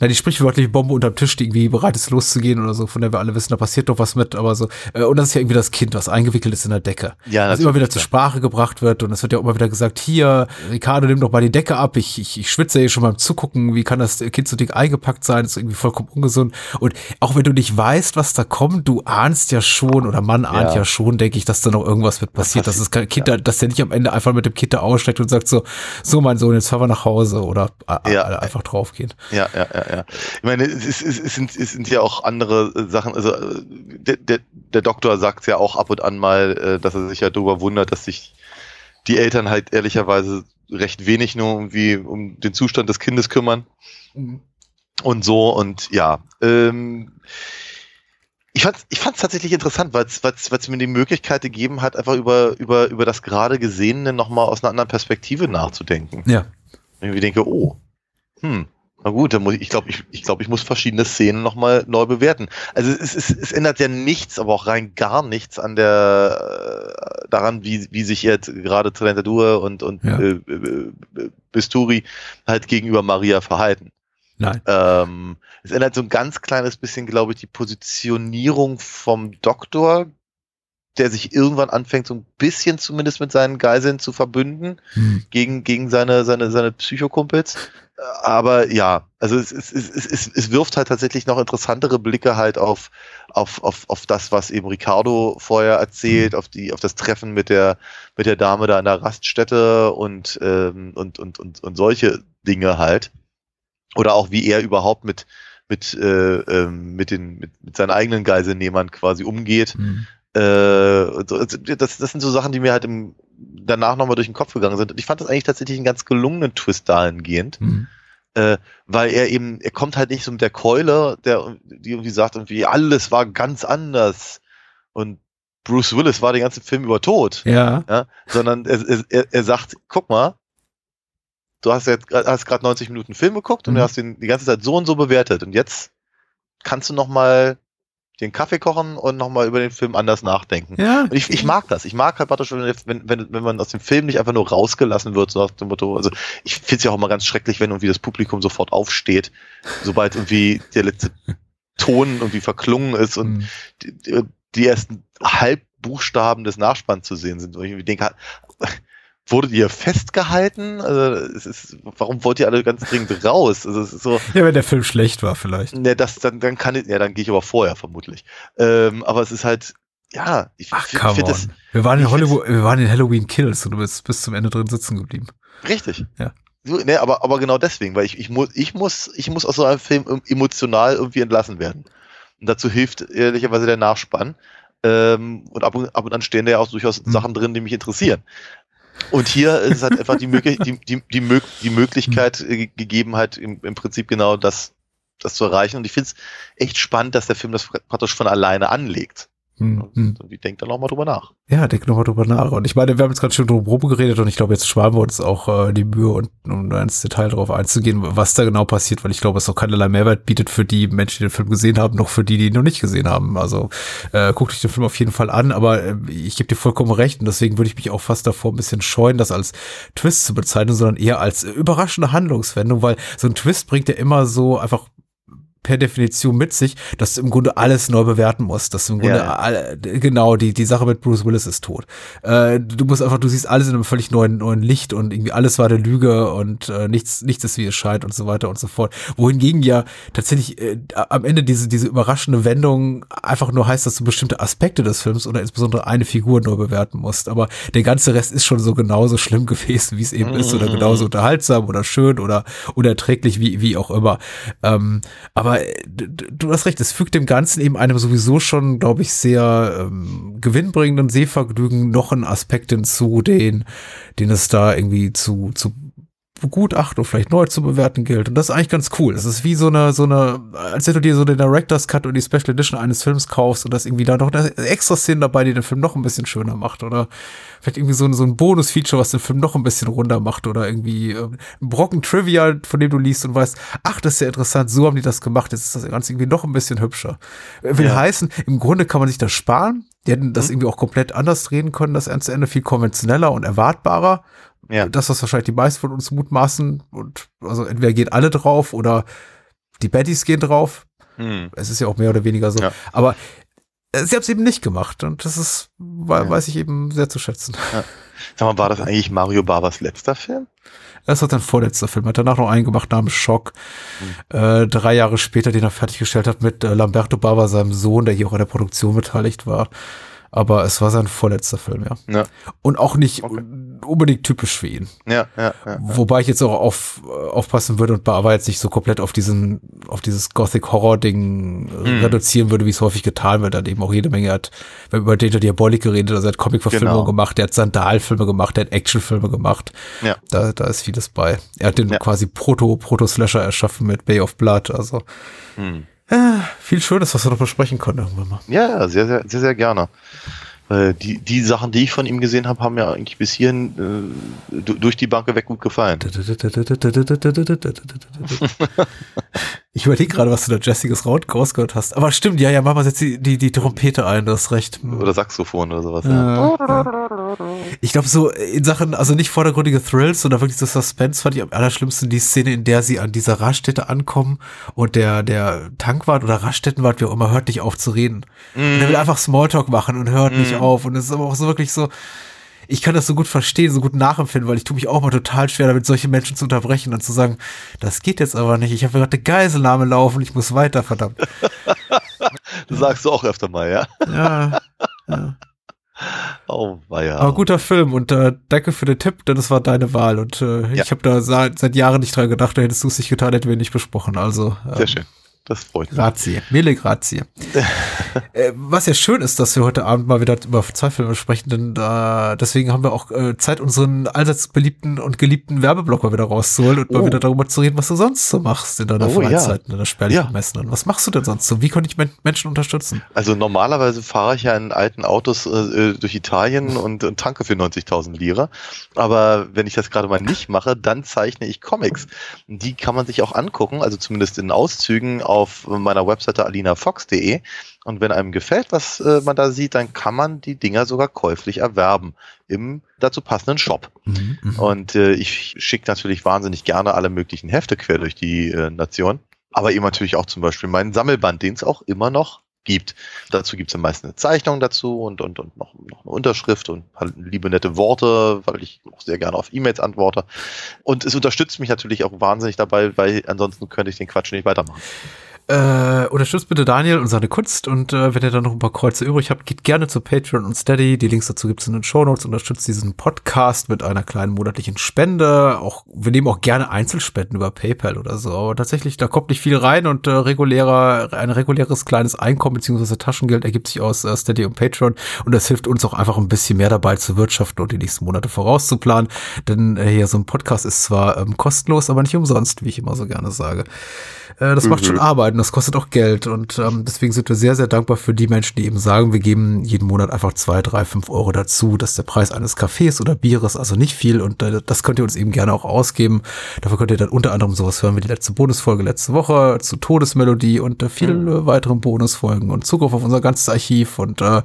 na, die sprichwörtliche Bombe unterm Tisch, die irgendwie bereit ist loszugehen oder so, von der wir alle wissen, da passiert doch was mit, aber so. Äh, und das ist ja irgendwie das Kind, was eingewickelt ist in der Decke. Ja, das immer wieder zur Sprache gebracht wird und es wird ja immer wieder gesagt, hier, Ricardo, nimm doch mal die Decke ab, ich, ich, ich schwitze hier schon beim Zugucken, wie kann das Kind so dick eingepackt sein, das ist irgendwie vollkommen ungesund. Und auch wenn du nicht weißt, was da kommt, du ahnst ja schon, oder man ahnt ja, ja schon, denke ich, dass da noch irgendwas wird passiert, das dass es kein Kind, ja. dass der nicht am Ende einfach mit dem Kind da aussteigt und sagt so, so mein Sohn, jetzt fahren wir nach Hause oder ja. einfach draufgehen. Ja, ja, ja, ja. Ich meine, es, es, es, sind, es sind ja auch andere äh, Sachen. Also äh, der, der, der Doktor sagt ja auch ab und an mal, äh, dass er sich ja darüber wundert, dass sich die Eltern halt ehrlicherweise recht wenig nur irgendwie um den Zustand des Kindes kümmern. Mhm. Und so, und ja. Ähm, ich fand ich fand's tatsächlich interessant, weil es mir die Möglichkeit gegeben hat, einfach über, über, über das gerade Gesehene nochmal aus einer anderen Perspektive nachzudenken. Ja. Ich denke, oh, hm, na gut, dann muss ich, ich glaube, ich, ich, glaub, ich muss verschiedene Szenen nochmal neu bewerten. Also es, es, es ändert ja nichts, aber auch rein gar nichts an der äh, daran, wie, wie sich jetzt gerade Talentadua und, und Ja. äh, äh, äh, Bisturi halt gegenüber Maria verhalten. Nein. Ähm, es ändert so ein ganz kleines bisschen, glaube ich, die Positionierung vom Doktor, der sich irgendwann anfängt, so ein bisschen zumindest mit seinen Geiseln zu verbünden Hm. gegen, gegen seine, seine, seine Psychokumpels. Aber ja, also es, es, es, es, es, wirft halt tatsächlich noch interessantere Blicke halt auf, auf, auf, auf das, was eben Ricardo vorher erzählt, auf die, auf das Treffen mit der, mit der Dame da in der Raststätte und, ähm, und, und, und, und solche Dinge halt. Oder auch wie er überhaupt mit, mit, äh, ähm, mit, den, mit, mit seinen eigenen Geiselnehmern quasi umgeht. Hm. Äh, also das, das sind so Sachen, die mir halt im, danach nochmal durch den Kopf gegangen sind. Und ich fand das eigentlich tatsächlich einen ganz gelungenen Twist dahingehend, Hm. äh, weil er eben, er kommt halt nicht so mit der Keule, der, die irgendwie sagt, irgendwie, alles war ganz anders. Und Bruce Willis war den ganzen Film über tot. Ja. Ja, sondern er, er, er sagt, guck mal, du hast jetzt hast gerade 90 Minuten Film geguckt und Mhm. du hast den die ganze Zeit so und so bewertet und jetzt kannst du noch mal den Kaffee kochen und noch mal über den Film anders nachdenken. Ja. Und ich, ich mag das. Ich mag halt praktisch, wenn, wenn, wenn, man aus dem Film nicht einfach nur rausgelassen wird, so nach dem Motto, also ich finde es ja auch immer ganz schrecklich, wenn irgendwie das Publikum sofort aufsteht, sobald irgendwie der letzte Ton irgendwie verklungen ist und Hm. die, die ersten Halbbuchstaben des Nachspanns zu sehen sind. Und ich denke, wurdet ihr festgehalten? Also es ist, warum wollt ihr alle ganz dringend raus? Also es ist so, Ja, wenn der Film schlecht war, vielleicht. ne, das, dann, dann kann ich, ja, dann gehe ich aber vorher vermutlich. Ähm, aber es ist halt, ja, ich, Ach, come ich finde wir waren in ich Hollywood, wir waren in Halloween Kills und du bist bis zum Ende drin sitzen geblieben. richtig. Ja. Ne, aber, aber genau deswegen, weil ich, ich muss, ich muss, ich muss aus so einem Film em- emotional irgendwie entlassen werden. Und dazu hilft ehrlicherweise der Nachspann. Ähm, und ab und, ab und an stehen da ja auch durchaus Mhm. Sachen drin, die mich interessieren. Und hier ist es halt einfach die, die, die, die, die Möglichkeit äh, gegeben, halt im, im Prinzip genau das, das zu erreichen. Und ich finde es echt spannend, dass der Film das praktisch von alleine anlegt. Hm, hm. Und ich denke dann auch mal drüber nach. Ja, denk nochmal drüber nach. Und ich meine, wir haben jetzt gerade schon drum rum geredet und ich glaube, jetzt sparen wir uns auch äh, die Mühe und um da ins Detail drauf einzugehen, was da genau passiert, weil ich glaube, es auch keinerlei Mehrwert bietet für die Menschen, die den Film gesehen haben, noch für die, die ihn noch nicht gesehen haben. Also äh, guckt euch den Film auf jeden Fall an, aber äh, ich gebe dir vollkommen recht und deswegen würde ich mich auch fast davor ein bisschen scheuen, das als Twist zu bezeichnen, sondern eher als überraschende Handlungswendung, weil so ein Twist bringt ja immer so einfach per Definition mit sich, dass du im Grunde alles neu bewerten musst. Dass du im Grunde Ja, ja. all- genau die die Sache mit Bruce Willis ist tot. Äh, du musst einfach, du siehst alles in einem völlig neuen neuen Licht und irgendwie alles war eine Lüge und äh, nichts nichts ist wie es scheint und so weiter und so fort. Wohingegen ja tatsächlich äh, am Ende diese diese überraschende Wendung einfach nur heißt, dass du bestimmte Aspekte des Films oder insbesondere eine Figur neu bewerten musst. Aber der ganze Rest ist schon so genauso schlimm gewesen, wie es eben ist oder genauso unterhaltsam oder schön oder unerträglich wie wie auch immer. Ähm, aber äh, d- d- du hast recht, es fügt dem Ganzen eben einem sowieso schon, glaube ich, sehr ähm, gewinnbringenden Sehvergnügen noch einen Aspekt hinzu, den, den es da irgendwie zu, zu begutachten und vielleicht neu zu bewerten gilt. Und das ist eigentlich ganz cool. Das ist wie so eine, so eine, als wenn du dir so den Director's Cut und die Special Edition eines Films kaufst und das irgendwie da noch eine extra Szene dabei, die den Film noch ein bisschen schöner macht. Oder vielleicht irgendwie so, ein- so ein Bonus-Feature, was den Film noch ein bisschen runder macht. Oder irgendwie äh, ein Brocken Trivia, von dem du liest und weißt, ach, das ist ja interessant, so haben die das gemacht. Jetzt ist das Ganze irgendwie noch ein bisschen hübscher. Will Ja. heißen, im Grunde kann man sich das sparen. Die hätten das irgendwie auch komplett anders drehen können, das ganze Ende viel konventioneller und erwartbarer. Ja. Das, was wahrscheinlich die meisten von uns mutmaßen. Und also entweder gehen alle drauf oder die Baddies gehen drauf. Hm. Es ist ja auch mehr oder weniger so. Ja. Aber äh, sie haben es eben nicht gemacht. Und das ist, we- Ja. weiß ich eben sehr zu schätzen. Sag mal, war das eigentlich Mario Barbers letzter Film? Das war sein vorletzter Film. Er hat danach noch einen gemacht namens Schock. Hm. Äh, drei Jahre später, den er fertiggestellt hat mit äh, Lamberto Bava, seinem Sohn, der hier auch an der Produktion beteiligt war. Aber es war sein vorletzter Film, ja. Ja. Und auch nicht Okay. unbedingt typisch für ihn. Ja, ja, ja. Wobei ich jetzt auch auf, äh, aufpassen würde und Bava jetzt nicht so komplett auf diesen, auf dieses Gothic-Horror-Ding äh, Hm. reduzieren würde, wie es häufig getan wird. Hat eben auch jede Menge, hat haben über Data Diabolik geredet, also er hat Comic-Verfilmungen Genau. gemacht, er hat Sandal-Filme gemacht, er hat Actionfilme gemacht. Ja. Da, da ist vieles bei. Er hat den quasi Proto, Proto-Slasher erschaffen mit Bay of Blood, also Hm. Ja, viel Schönes, was wir noch besprechen konnten irgendwann mal. Ja, sehr, sehr, sehr, sehr gerne. Äh, Die, die Sachen, die ich von ihm gesehen habe, haben mir eigentlich bis hierhin äh, du- durch die Bank weg gut gefallen. Ich überlege gerade, was du da Jessica's Raut rausgehört hast. Aber stimmt, ja, ja, Mama setzt die, die, die Trompete ein, du hast recht. Oder Saxophon oder sowas. Ja. Ja. Ich glaube, so in Sachen, also nicht vordergründige Thrills, sondern wirklich so Suspense fand ich am allerschlimmsten die Szene, in der sie an dieser Raststätte ankommen und der, der Tankwart oder Raststättenwart, wie auch immer, hört nicht auf zu reden. Und er will einfach Smalltalk machen und hört nicht auf. Und es ist aber auch so wirklich so, ich kann das so gut verstehen, so gut nachempfinden, weil ich tue mich auch mal total schwer damit, solche Menschen zu unterbrechen und zu sagen, das geht jetzt aber nicht. Ich habe gerade eine Geiselnahme laufen, ich muss weiter, verdammt. Das sagst du auch öfter mal, ja? Ja. ja. Oh, war ja. Aber guter Film und äh, danke für den Tipp, denn es war deine Wahl und äh, Ja. ich habe da seit, seit Jahren nicht dran gedacht, da hättest du es nicht getan, hätten wir nicht besprochen. Also ähm, Sehr schön. Das freut mich. Grazie, mille grazie. äh, was ja schön ist, dass wir heute Abend mal wieder über zwei Filme sprechen, denn äh, deswegen haben wir auch äh, Zeit, unseren allseits beliebten und geliebten Werbeblock mal wieder rauszuholen und mal Oh. wieder darüber zu reden, was du sonst so machst in deiner Oh, ja. Freizeit, in deiner spärlichen Ja. Messen. Und was machst du denn sonst so? Wie kann ich Men Menschen unterstützen? Also normalerweise fahre ich ja in alten Autos äh, durch Italien und, und tanke für 90.000 Lira. Aber wenn ich das gerade mal nicht mache, dann zeichne ich Comics. Die kann man sich auch angucken, also zumindest in Auszügen auf meiner Webseite alinafox.de. Und wenn einem gefällt, was äh, man da sieht, dann kann man die Dinger sogar käuflich erwerben im dazu passenden Shop. Mhm, mhm. Und äh, ich schicke natürlich wahnsinnig gerne alle möglichen Hefte quer durch die äh, Nation. Aber eben natürlich auch zum Beispiel meinen Sammelband, den es auch immer noch gibt. Dazu gibt es am meisten eine Zeichnung dazu und, und, und noch, noch eine Unterschrift und paar liebe nette Worte, weil ich auch sehr gerne auf E-Mails antworte. Und es unterstützt mich natürlich auch wahnsinnig dabei, weil ansonsten könnte ich den Quatsch nicht weitermachen. Äh, unterstützt bitte Daniel und seine Kunst und äh, wenn ihr dann noch ein paar Kreuze übrig habt, geht gerne zu Patreon und Steady. Die Links dazu gibt's in den Shownotes. Unterstützt diesen Podcast mit einer kleinen monatlichen Spende. Auch wir nehmen auch gerne Einzelspenden über PayPal oder so. Aber tatsächlich, da kommt nicht viel rein und äh, regulärer, ein reguläres kleines Einkommen beziehungsweise Taschengeld ergibt sich aus äh, Steady und Patreon und das hilft uns auch einfach ein bisschen mehr dabei zu wirtschaften und die nächsten Monate vorauszuplanen. Denn äh, hier so ein Podcast ist zwar ähm, kostenlos, aber nicht umsonst, wie ich immer so gerne sage. Äh, das macht schon Arbeit und das kostet auch Geld. Und ähm, deswegen sind wir sehr, sehr dankbar für die Menschen, die eben sagen, wir geben jeden Monat einfach zwei, drei, fünf Euro dazu. Das ist der Preis eines Kaffees oder Bieres, also nicht viel. Und äh, das könnt ihr uns eben gerne auch ausgeben. Dafür könnt ihr dann unter anderem sowas hören wie die letzte Bonusfolge letzte Woche zu Todesmelodie und äh, viele äh, weiteren Bonusfolgen und Zugriff auf unser ganzes Archiv und äh,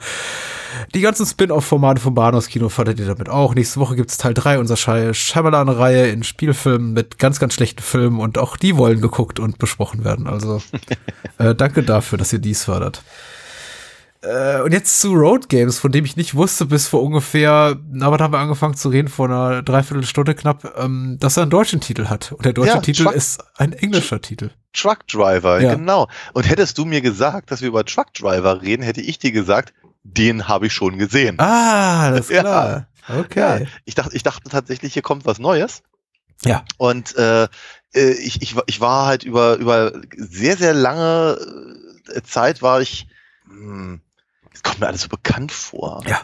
die ganzen Spin-off-Formate vom Bahnhofskino fandet ihr damit auch. Nächste Woche gibt's Teil 3 unserer Shy- Shyamalan-Reihe in Spielfilmen mit ganz, ganz schlechten Filmen und auch die wollen geguckt und besprochen werden. Also äh, danke dafür, dass ihr dies fördert. Äh, und jetzt zu Road Games, von dem ich nicht wusste bis vor ungefähr, na, was haben wir angefangen zu reden, vor einer Dreiviertelstunde knapp, ähm, dass er einen deutschen Titel hat. Und der deutsche Ja, Titel Truck- ist ein englischer Titel. Truck Driver, Ja. genau. Und hättest du mir gesagt, dass wir über Truck Driver reden, hätte ich dir gesagt, den habe ich schon gesehen. Ah, das ist Ja. klar. Okay. Ja, ich dachte, ich dachte tatsächlich, hier kommt was Neues. Ja. Und äh, äh, ich, ich, war- ich war halt über, über sehr, sehr lange äh, Zeit war ich, hm, das kommt mir alles so bekannt vor. Ja.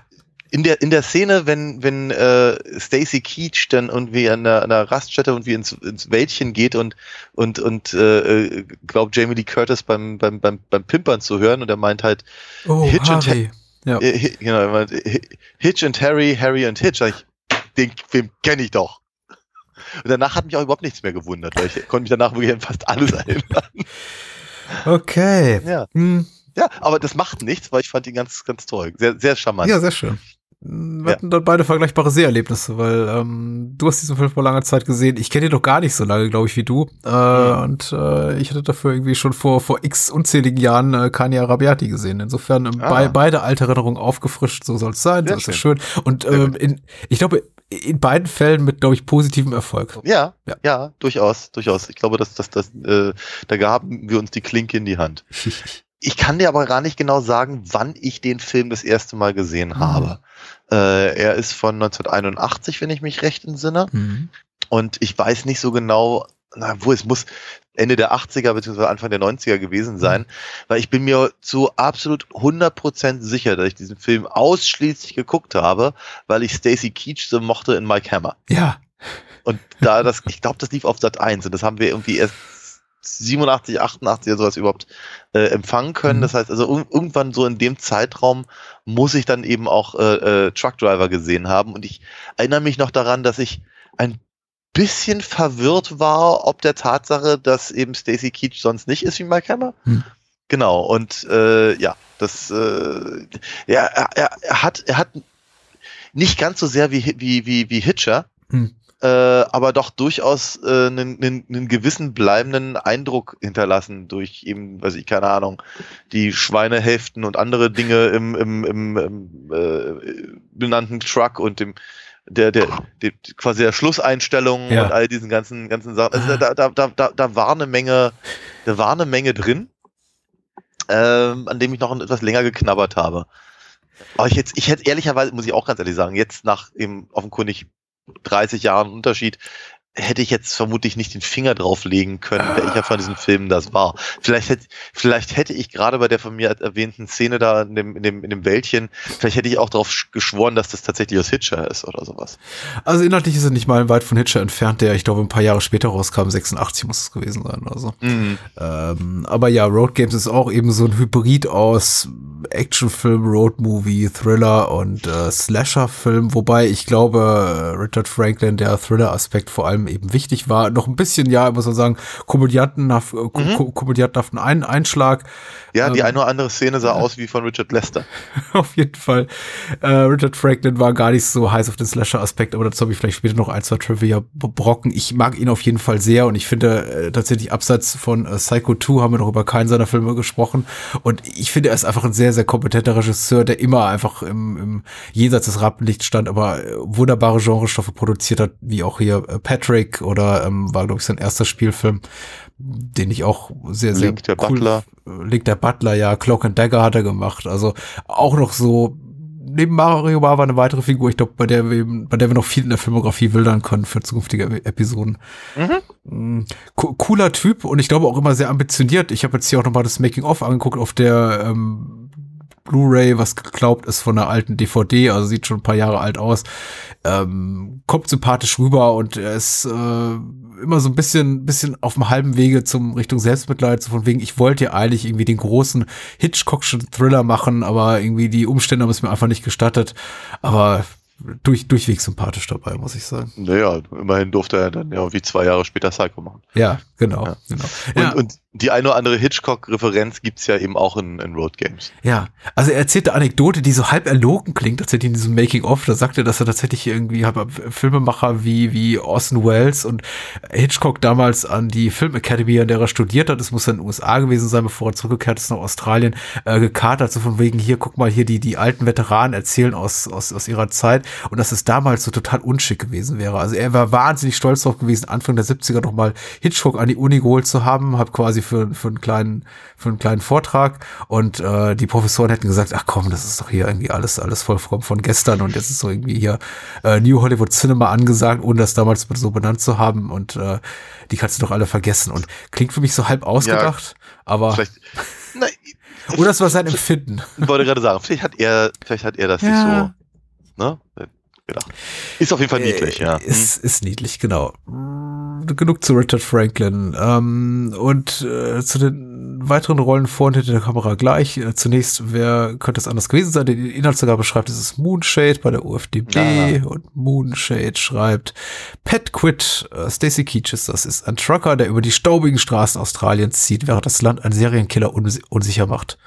In der, in der Szene, wenn, wenn äh, Stacy Keach dann irgendwie an der, an der Raststätte irgendwie ins, ins Wäldchen geht und, und, und äh, äh, glaubt Jamie Lee Curtis beim, beim, beim, beim Pimpern zu hören und er meint halt, Oh, Hitch und Harvey. Ja. äh, Hi- genau, er meint, Hi- Hitch and Harry, Harry und Hitch. Ich, den Film kenne ich doch. Und danach hat mich auch überhaupt nichts mehr gewundert, weil ich konnte mich danach wirklich an fast alles erinnern. Okay. Ja. Hm, Ja, aber das macht nichts, weil ich fand ihn ganz, ganz toll. Sehr, sehr charmant. Ja, sehr schön. Wir Ja. hatten dann beide vergleichbare Seherlebnisse, weil ähm, du hast diesen Film vor langer Zeit gesehen. Ich kenne ihn doch gar nicht so lange, glaube ich, wie du. Äh, Mhm. Und äh, ich hatte dafür irgendwie schon vor vor x unzähligen Jahren äh, Kanye Arabiati gesehen. Insofern ähm, Ah. bei, beide alte Erinnerungen aufgefrischt, so soll es sein, Sehr so ist es schön. Und ähm, in, ich glaube, in beiden Fällen mit, glaube ich, positivem Erfolg. Ja, Ja. ja, durchaus, durchaus. Ich glaube, dass das, das, äh, da gaben wir uns die Klinke in die Hand. Ich kann dir aber gar nicht genau sagen, wann ich den Film das erste Mal gesehen Mhm. habe. Äh, er ist von 1981, wenn ich mich recht entsinne. Mhm. Und ich weiß nicht so genau, na, wo es muss Ende der 80er bzw. Anfang der 90er gewesen sein, weil ich bin mir zu absolut 100% sicher, dass ich diesen Film ausschließlich geguckt habe, weil ich Stacy Keach so mochte in Mike Hammer. Ja. Und da das, ich glaube, das lief auf Sat 1 und das haben wir irgendwie erst 87, 88 oder sowas überhaupt äh, empfangen können. Mhm. Das heißt also ir- irgendwann so in dem Zeitraum muss ich dann eben auch äh, äh, Truck Driver gesehen haben. Und ich erinnere mich noch daran, dass ich ein bisschen verwirrt war, ob der Tatsache, dass eben Stacy Keach sonst nicht ist wie Mike Hammer. Hm. Genau, und äh, ja, das äh, ja, er, er, er hat er hat nicht ganz so sehr wie wie wie, wie Hitcher, Hm. Äh, aber doch durchaus äh, einen, einen gewissen bleibenden Eindruck hinterlassen durch eben, weiß ich, keine Ahnung, die Schweinehälften und andere Dinge im, im, im, im äh, benannten Truck und dem der, der, der quasi der Schlusseinstellung Ja. und all diesen ganzen, ganzen Sachen. Also da, da, da, da, da war eine Menge, da war eine Menge drin, ähm, an dem ich noch etwas länger geknabbert habe. Aber ich jetzt, ich hätte ehrlicherweise, muss ich auch ganz ehrlich sagen, jetzt nach eben offenkundig 30 Jahren Unterschied, hätte ich jetzt vermutlich nicht den Finger drauflegen können, welcher von diesen Filmen das war. Vielleicht hätte, vielleicht hätte ich gerade bei der von mir erwähnten Szene da in dem, in dem, in dem Wäldchen, vielleicht hätte ich auch darauf sch- geschworen, dass das tatsächlich aus Hitcher ist oder sowas. Also inhaltlich ist er nicht mal weit von Hitcher entfernt, der, ich glaube, ein paar Jahre später rauskam, 86 muss es gewesen sein oder so. Mhm. Ähm, aber ja, Road Games ist auch eben so ein Hybrid aus Actionfilm, Roadmovie, Thriller und äh, Slasher-Film, wobei ich glaube, äh, Richard Franklin, der Thriller-Aspekt vor allem eben wichtig war. Noch ein bisschen, ja, muss man sagen, komödiantenhaft, äh, ko ko komödiantenhaften ein Einschlag. Ja, die Ähm, eine oder andere Szene sah aus wie von Richard Lester. auf jeden Fall. Äh, Richard Franklin war gar nicht so heiß auf den Slasher-Aspekt, aber dazu habe ich vielleicht später noch ein, zwei Trivia-Brocken. Ich mag ihn auf jeden Fall sehr und ich finde äh, tatsächlich abseits von äh, Psycho 2 haben wir noch über keinen seiner Filme gesprochen und ich finde, er ist einfach ein sehr, sehr kompetenter Regisseur, der immer einfach im, im Jenseits des Rampenlichts stand, aber äh, wunderbare Genrestoffe produziert hat, wie auch hier äh, Patrick oder ähm, war, glaube ich, sein erster Spielfilm, den ich auch sehr, sehr Link der cool Butler. Link der Butler, ja, Cloak and Dagger hat er gemacht. Also auch noch so, neben Mario war eine weitere Figur, ich glaube, bei der wir, bei der wir noch viel in der Filmografie wildern können für zukünftige Ep- Episoden. Mhm. Co cooler Typ und ich glaube auch immer sehr ambitioniert. Ich habe jetzt hier auch nochmal das Making-of angeguckt auf der ähm, Blu-ray, was geglaubt ist von einer alten DVD, also sieht schon ein paar Jahre alt aus. Ähm, kommt sympathisch rüber und er ist äh, immer so ein bisschen, bisschen auf dem halben Wege zum Richtung Selbstmitleid, so von wegen, ich wollte ja eigentlich irgendwie den großen Hitchcockschen Thriller machen, aber irgendwie die Umstände haben es mir einfach nicht gestattet. Aber durch, durchweg sympathisch dabei, muss ich sagen. Naja, immerhin durfte er dann ja wie zwei Jahre später Psycho machen. Ja, genau. Ja. genau. Und, Ja. und die eine oder andere Hitchcock-Referenz gibt's ja eben auch in, in Road Games. Ja, also er erzählt eine Anekdote, die so halb erlogen klingt, tatsächlich in diesem Making-of. Da sagt er, dass er tatsächlich irgendwie Filmemacher wie, wie Orson Welles und Hitchcock damals an die Film Academy, an der er studiert hat, es muss in den USA gewesen sein, bevor er zurückgekehrt ist nach Australien, äh, gekatert, so von wegen, hier, guck mal, hier, die, die alten Veteranen erzählen aus, aus, aus ihrer Zeit und dass es damals so total unschick gewesen wäre. Also er war wahnsinnig stolz darauf gewesen, Anfang der 70er noch mal Hitchcock an die Uni geholt zu haben, hat quasi für, für einen kleinen, für einen kleinen Vortrag und äh, die Professoren hätten gesagt, ach komm, das ist doch hier irgendwie alles, alles voll von, von gestern und jetzt ist so irgendwie hier äh, New Hollywood Cinema angesagt, ohne das damals so benannt zu haben und äh, die kannst du doch alle vergessen und klingt für mich so halb ausgedacht, aber Vielleicht, na, oder das war sein Empfinden. ich wollte gerade sagen, vielleicht hat er, vielleicht hat er das Ja. nicht so, ne? Gedacht. Ist auf jeden Fall niedlich, Äh, ja. Ist, ist niedlich, genau. Genug zu Richard Franklin. Ähm, und äh, zu den weiteren Rollen vor und hinter der Kamera gleich. Äh, zunächst, wer könnte es anders gewesen sein? Der die Inhaltsangabe schreibt, es ist Moonshade bei der UFDB Ah. und Moonshade schreibt Pat Quid, äh, Stacey Keaches, das ist ein Trucker, der über die staubigen Straßen Australiens zieht, während das Land einen Serienkiller unsi- unsicher macht.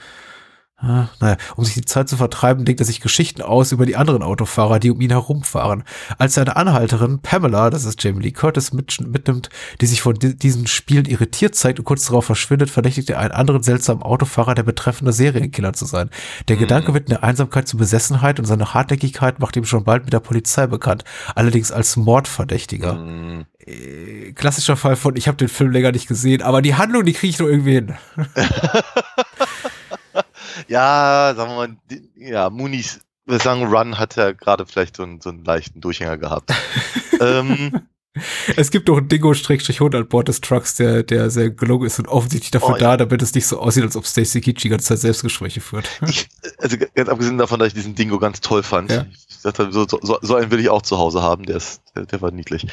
Ah, Naja, um sich die Zeit zu vertreiben, denkt er sich Geschichten aus über die anderen Autofahrer, die um ihn herumfahren. Als seine Anhalterin Pamela, das ist Jamie Lee Curtis, mit, mitnimmt, die sich von di diesen Spielen irritiert zeigt und kurz darauf verschwindet, verdächtigt er einen anderen seltsamen Autofahrer, der betreffende Serienkiller zu sein. Der Gedanke wird in der Einsamkeit zur Besessenheit und seine Hartnäckigkeit macht ihm schon bald mit der Polizei bekannt, allerdings als Mordverdächtiger. Mhm. Äh, Klassischer Fall von, ich habe den Film länger nicht gesehen, aber die Handlung, die kriege ich nur irgendwie hin. Ja, sagen wir mal, ja, Moonies, wir sagen, Run hat ja gerade vielleicht so einen, so einen leichten Durchhänger gehabt. ähm, Es gibt doch einen Dingo-Hund an Bord des Trucks, der, der sehr gelungen ist und offensichtlich dafür Oh, ja. da, damit es nicht so aussieht, als ob Stacey Keach die ganze Zeit Selbstgespräche führt. ich, also ganz abgesehen davon, dass ich diesen Dingo ganz toll fand. Ja. Ich dachte, so, so, so einen will ich auch zu Hause haben, der ist, der, der war niedlich.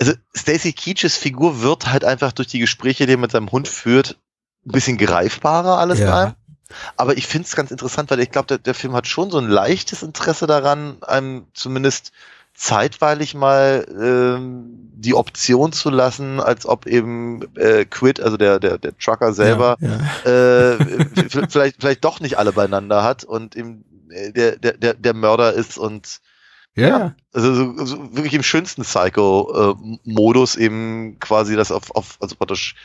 also Stacy Keaches Figur wird halt einfach durch die Gespräche, die er mit seinem Hund führt, ein bisschen greifbarer alles in Ja. allem. Aber ich finde es ganz interessant, weil ich glaube, der, der Film hat schon so ein leichtes Interesse daran, einem zumindest zeitweilig mal ähm, die Option zu lassen, als ob eben äh, Quid, also der, der, der Trucker selber, Ja, äh, v- vielleicht, vielleicht doch nicht alle beieinander hat und eben äh, der, der, der, der Mörder ist und ja. ja. also so, so wirklich im schönsten Psycho-Modus eben quasi das auf, auf also praktisch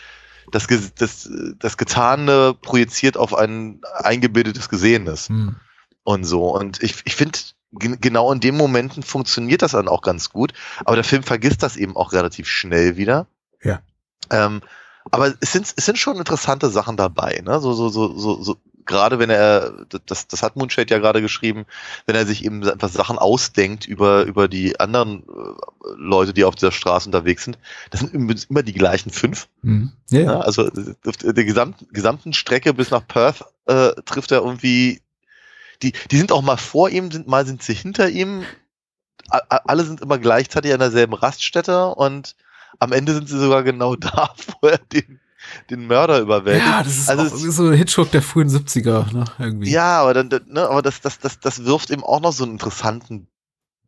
das, das, das Getane projiziert auf ein eingebildetes Gesehenes Hm. und so. Und ich, ich finde, gen- genau in den Momenten funktioniert das dann auch ganz gut. Aber der Film vergisst das eben auch relativ schnell wieder. Ja. Ähm, aber es sind, es sind schon interessante Sachen dabei, ne? So, so, so, so, so gerade wenn er, das, das hat Moonshade ja gerade geschrieben, wenn er sich eben einfach Sachen ausdenkt über, über die anderen äh, Leute, die auf dieser Straße unterwegs sind, das sind immer- die gleichen fünf. Hm. Ja, Ja, also auf der gesamten, gesamten Strecke bis nach Perth äh, trifft er irgendwie. Die, die sind auch mal vor ihm, sind mal sind sie hinter ihm. A, alle sind immer gleichzeitig an derselben Raststätte und am Ende sind sie sogar genau da, wo er den, den Mörder überwältigt. Ja, das ist Also irgendwie so Hitchcock der frühen 70er, ne? Irgendwie. Ja, aber dann, ne, aber das, das, das, das wirft eben auch noch so einen interessanten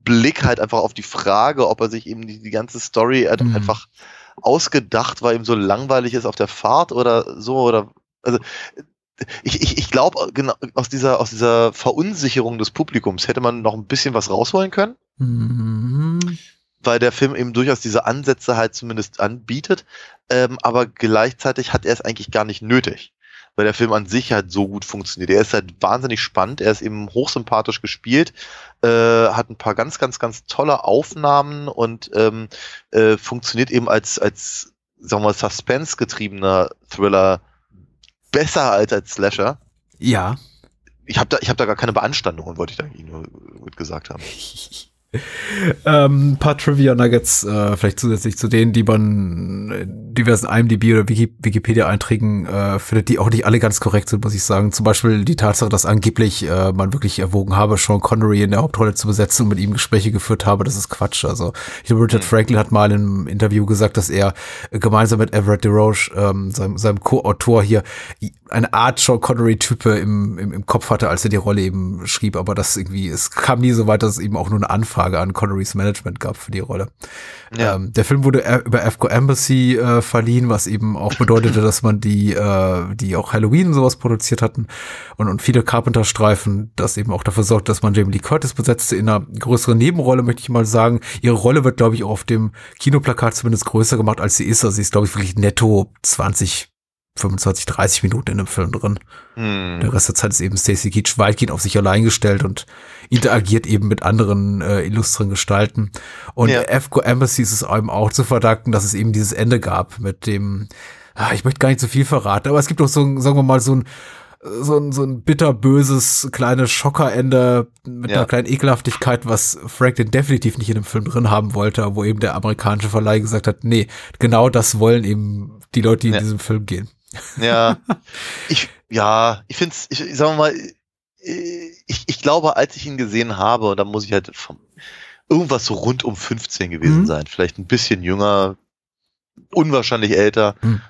Blick halt einfach auf die Frage, ob er sich eben die, die ganze Story halt Mhm. einfach ausgedacht, weil ihm so langweilig ist auf der Fahrt oder so oder also ich, ich, ich glaube, genau aus dieser, aus dieser Verunsicherung des Publikums hätte man noch ein bisschen was rausholen können, Mhm. Weil der Film eben durchaus diese Ansätze halt zumindest anbietet, ähm, aber gleichzeitig hat er es eigentlich gar nicht nötig, weil der Film an sich halt so gut funktioniert. Er ist halt wahnsinnig spannend, er ist eben hochsympathisch gespielt, äh, hat ein paar ganz, ganz, ganz tolle Aufnahmen und ähm, äh, funktioniert eben als, als sagen wir mal, Suspense-getriebener Thriller besser als als Slasher. Ja. Ich habe da, ich hab da gar keine Beanstandungen, wollte ich da eigentlich nur gesagt haben. ähm, ein paar Trivia-Nuggets, äh, vielleicht zusätzlich zu denen, die man in diversen IMDb oder Wiki Wikipedia-Einträgen äh, findet, die auch nicht alle ganz korrekt sind, muss ich sagen. Zum Beispiel die Tatsache, dass angeblich äh, man wirklich erwogen habe, Sean Connery in der Hauptrolle zu besetzen und mit ihm Gespräche geführt habe. Das ist Quatsch. Also ich glaube, Richard Franklin hat mal im Interview gesagt, dass er äh, gemeinsam mit Everett DeRoche, ähm, seinem, seinem Co-Autor hier, eine Art Sean Connery-Type im, im, im Kopf hatte, als er die Rolle eben schrieb, aber das irgendwie, es kam nie so weit, dass es eben auch nur eine Anfrage an Connerys Management gab für die Rolle. Ja. Ähm, der Film wurde über AFCO Embassy äh, verliehen, was eben auch bedeutete, dass man die, äh, die auch Halloween und sowas produziert hatten und, und viele Carpenter-Streifen, das eben auch dafür sorgt, dass man Jamie Lee Curtis besetzte in einer größeren Nebenrolle, möchte ich mal sagen. Ihre Rolle wird, glaube ich, auch auf dem Kinoplakat zumindest größer gemacht, als sie ist. Also sie ist, glaube ich, wirklich netto 20 25, 30 Minuten in dem Film drin. Hm. Der Rest der Zeit ist eben Stacey Keach weitgehend auf sich allein gestellt und interagiert eben mit anderen äh, illustren Gestalten. Und Ja. AFCO Embassy ist es einem auch zu verdanken, dass es eben dieses Ende gab mit dem, ah, ich möchte gar nicht so viel verraten, aber es gibt auch so, ein, sagen wir mal, so ein so ein, so ein bitterböses kleines Schockerende mit Ja. einer kleinen Ekelhaftigkeit, was Franklin definitiv nicht in dem Film drin haben wollte, wo eben der amerikanische Verleih gesagt hat, nee, genau das wollen eben die Leute, die Ja. in diesem Film gehen. Ja, ich, ja, ich finde es, ich, ich sag mal, ich, ich glaube, als ich ihn gesehen habe, da muss ich halt vom, irgendwas so rund um 15 gewesen Mhm. sein, vielleicht ein bisschen jünger, unwahrscheinlich älter. Mhm.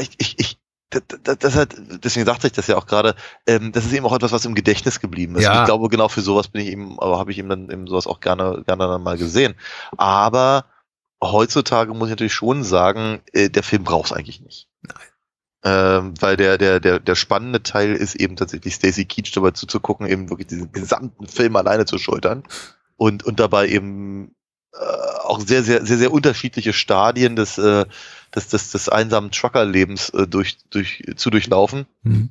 Ich, ich, ich, das, das, hat, deswegen sagte ich das ja auch gerade, ähm, das ist eben auch etwas, was im Gedächtnis geblieben ist. Ja. Ich glaube, genau für sowas bin ich eben, aber habe ich eben dann eben sowas auch gerne, gerne dann mal gesehen. Aber heutzutage muss ich natürlich schon sagen, äh, der Film braucht es eigentlich nicht. Ähm, weil der, der, der, der spannende Teil ist eben tatsächlich Stacey Keach dabei zuzugucken, eben wirklich diesen gesamten Film alleine zu schultern und, und dabei eben äh, auch sehr, sehr, sehr, sehr unterschiedliche Stadien des, äh, des, des, des einsamen Trucker-Lebens äh, durch, durch, zu durchlaufen. Mhm.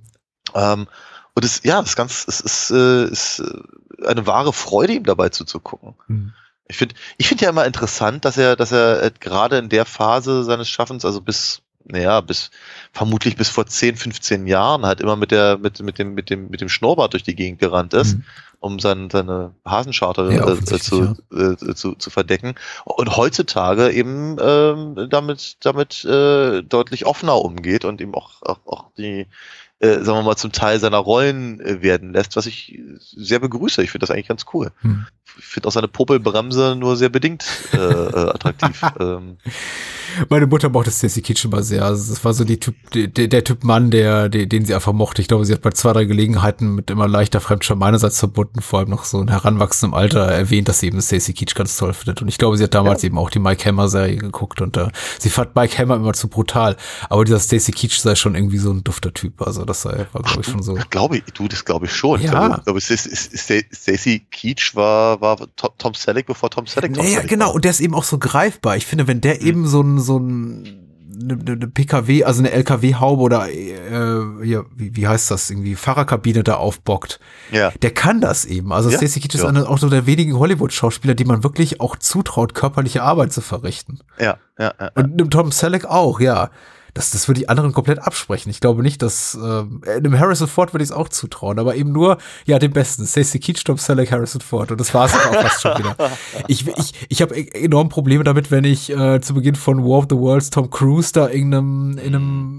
Ähm, und es, ja, das ganz, es ist, äh, ist äh, eine wahre Freude, ihm dabei zuzugucken. Mhm. Ich finde, ich finde ja immer interessant, dass er, dass er äh, gerade in der Phase seines Schaffens, also bis naja, bis vermutlich bis vor 10, 15 Jahren halt immer mit der, mit, mit dem, mit dem, mit dem Schnurrbart durch die Gegend gerannt ist, Mhm. um sein, seine Hasenscharte Ja, äh, zu, äh, zu, zu verdecken. Und heutzutage eben ähm, damit, damit äh, deutlich offener umgeht und eben auch, auch, auch die, äh, sagen wir mal, zum Teil seiner Rollen äh, werden lässt, was ich sehr begrüße. Ich finde das eigentlich ganz cool. Hm. Ich finde auch seine Popelbremse nur sehr bedingt äh, äh, attraktiv. ähm, Meine Mutter mochte Stacey Keach immer sehr. Also das war so die Typ, der, der Typ Mann, der, der, den sie einfach mochte. Ich glaube, sie hat bei zwei, drei Gelegenheiten mit immer leichter Fremdscham meinerseits verbunden, vor allem noch so in heranwachsendem Alter erwähnt, dass sie eben Stacey Keach ganz toll findet. Und ich glaube, sie hat damals eben auch die Mike Hammer Serie geguckt und äh, sie fand Mike Hammer immer zu brutal. Aber dieser Stacey Keach sei schon irgendwie so ein dufter Typ. Also das sei, war, glaube ich, schon so. Glaube ich, du, das glaube ich schon. Ja. ich glaube, Stacey Keach war, war To- Tom Selleck, bevor Tom Selleck Tom Naja, Selleck genau. war. Und der ist eben auch so greifbar. Ich finde, wenn der eben so ein, so ein, eine, eine PKW, also eine LKW-Haube oder, äh, hier, wie, wie heißt das, irgendwie Fahrerkabine da aufbockt, Ja. der kann das eben. Also Ja, Stacey Keach ist ja. auch so der wenigen Hollywood-Schauspieler, die man wirklich auch zutraut, körperliche Arbeit zu verrichten. Ja, ja, ja. Und dem Tom Selleck auch, ja. Das, das würde die anderen komplett absprechen. Ich glaube nicht, dass äh, dem Harrison Ford würde ich es auch zutrauen, aber eben nur, ja, dem Besten. Stacey Keach, Tom Selleck, Harrison Ford. Und das war es auch fast schon wieder. Ich, ich, ich habe enorm Probleme damit, wenn ich äh, zu Beginn von War of the Worlds Tom Cruise da in einem, in einem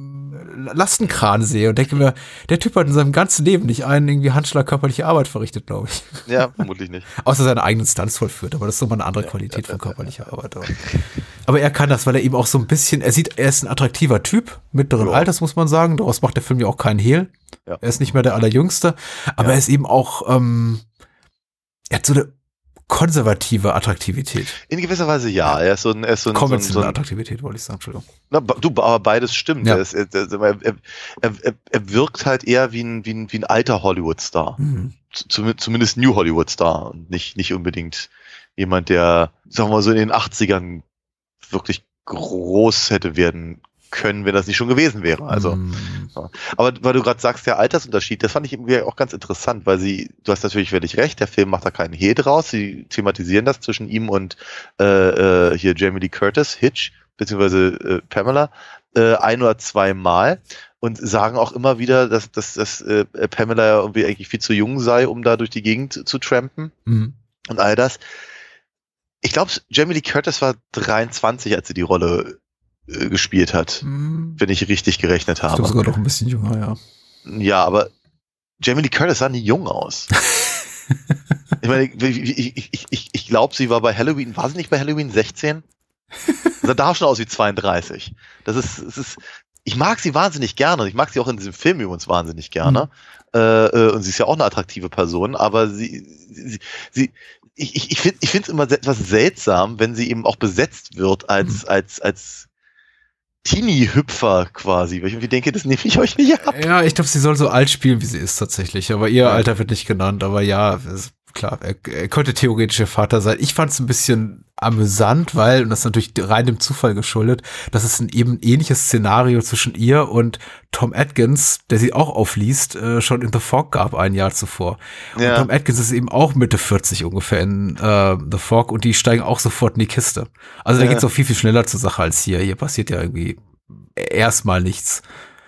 Lastenkran sehe und denke mir, der Typ hat in seinem ganzen Leben nicht einen irgendwie Handschlag körperliche Arbeit verrichtet, glaube ich. Ja, vermutlich nicht. Außer seine eigenen Stunts vollführt, aber das ist nochmal eine andere Qualität von körperlicher Arbeit. Aber. er kann das, weil er eben auch so ein bisschen, er sieht, er ist ein attraktiver Typ, mittleren Ja. Alters, muss man sagen. Daraus macht der Film ja auch keinen Hehl. Ja. Er ist nicht mehr der Allerjüngste, aber er ist eben auch, ähm, er hat so eine konservative Attraktivität. In gewisser Weise ja. Er ist so ein, er ist so ein, so ein, so Konventionelle ein Attraktivität, wollte ich sagen, Entschuldigung. na, du, aber beides stimmt. Ja. Er, ist, er, er, er, wirkt halt eher wie ein, wie ein, wie ein alter Hollywood-Star. Mhm. Zum, zumindest New Hollywood-Star und nicht, nicht unbedingt jemand, der, sagen wir mal so in den 80ern wirklich groß hätte werden können, wenn das nicht schon gewesen wäre. Also, Mhm. aber weil du gerade sagst, der Altersunterschied, das fand ich irgendwie auch ganz interessant, weil sie, du hast natürlich völlig recht, der Film macht da keinen Hehl draus, sie thematisieren das zwischen ihm und äh, äh, hier Jamie Lee Curtis, Hitch, beziehungsweise äh, Pamela, äh, ein oder zwei Mal und sagen auch immer wieder, dass, dass, dass äh, Pamela ja irgendwie eigentlich viel zu jung sei, um da durch die Gegend zu trampen Mhm. und all das. Ich glaube, Jamie Lee Curtis war 23, als sie die Rolle äh, gespielt hat, Mhm. wenn ich richtig gerechnet Ich glaube habe. sogar noch ein bisschen jünger, ja. Ja, aber Jamie Lee Curtis sah nie jung aus. ich meine, ich, ich, ich, ich, glaube, sie war bei Halloween, war sie nicht bei Halloween 16? Sah da schon aus wie 32. Das ist, das ist, ich mag sie wahnsinnig gerne. Ich mag sie auch in diesem Film übrigens wahnsinnig gerne. Äh, äh, und sie ist ja auch eine attraktive Person, aber sie, sie, sie ich, ich, ich finde ich finde es immer etwas seltsam, wenn sie eben auch besetzt wird als, als, als Teenie-Hüpfer quasi. Weil ich irgendwie denke, das nehme ich euch nicht ab. Ja, ich glaube, sie soll so alt spielen, wie sie ist tatsächlich. Aber ihr Alter wird nicht genannt. Aber ja, ist klar, er, er könnte theoretisch ihr Vater sein. Ich fand es ein bisschen amüsant, weil, und das ist natürlich rein dem Zufall geschuldet, dass es ein eben ähnliches Szenario zwischen ihr und Tom Atkins, der sie auch aufliest, äh, schon in The Fog gab ein Jahr zuvor. Ja. Und Tom Atkins ist eben auch Mitte 40 ungefähr in äh, The Fog und die steigen auch sofort in die Kiste. Also da Ja. geht's auch viel, viel schneller zur Sache als hier. Hier passiert ja irgendwie erstmal nichts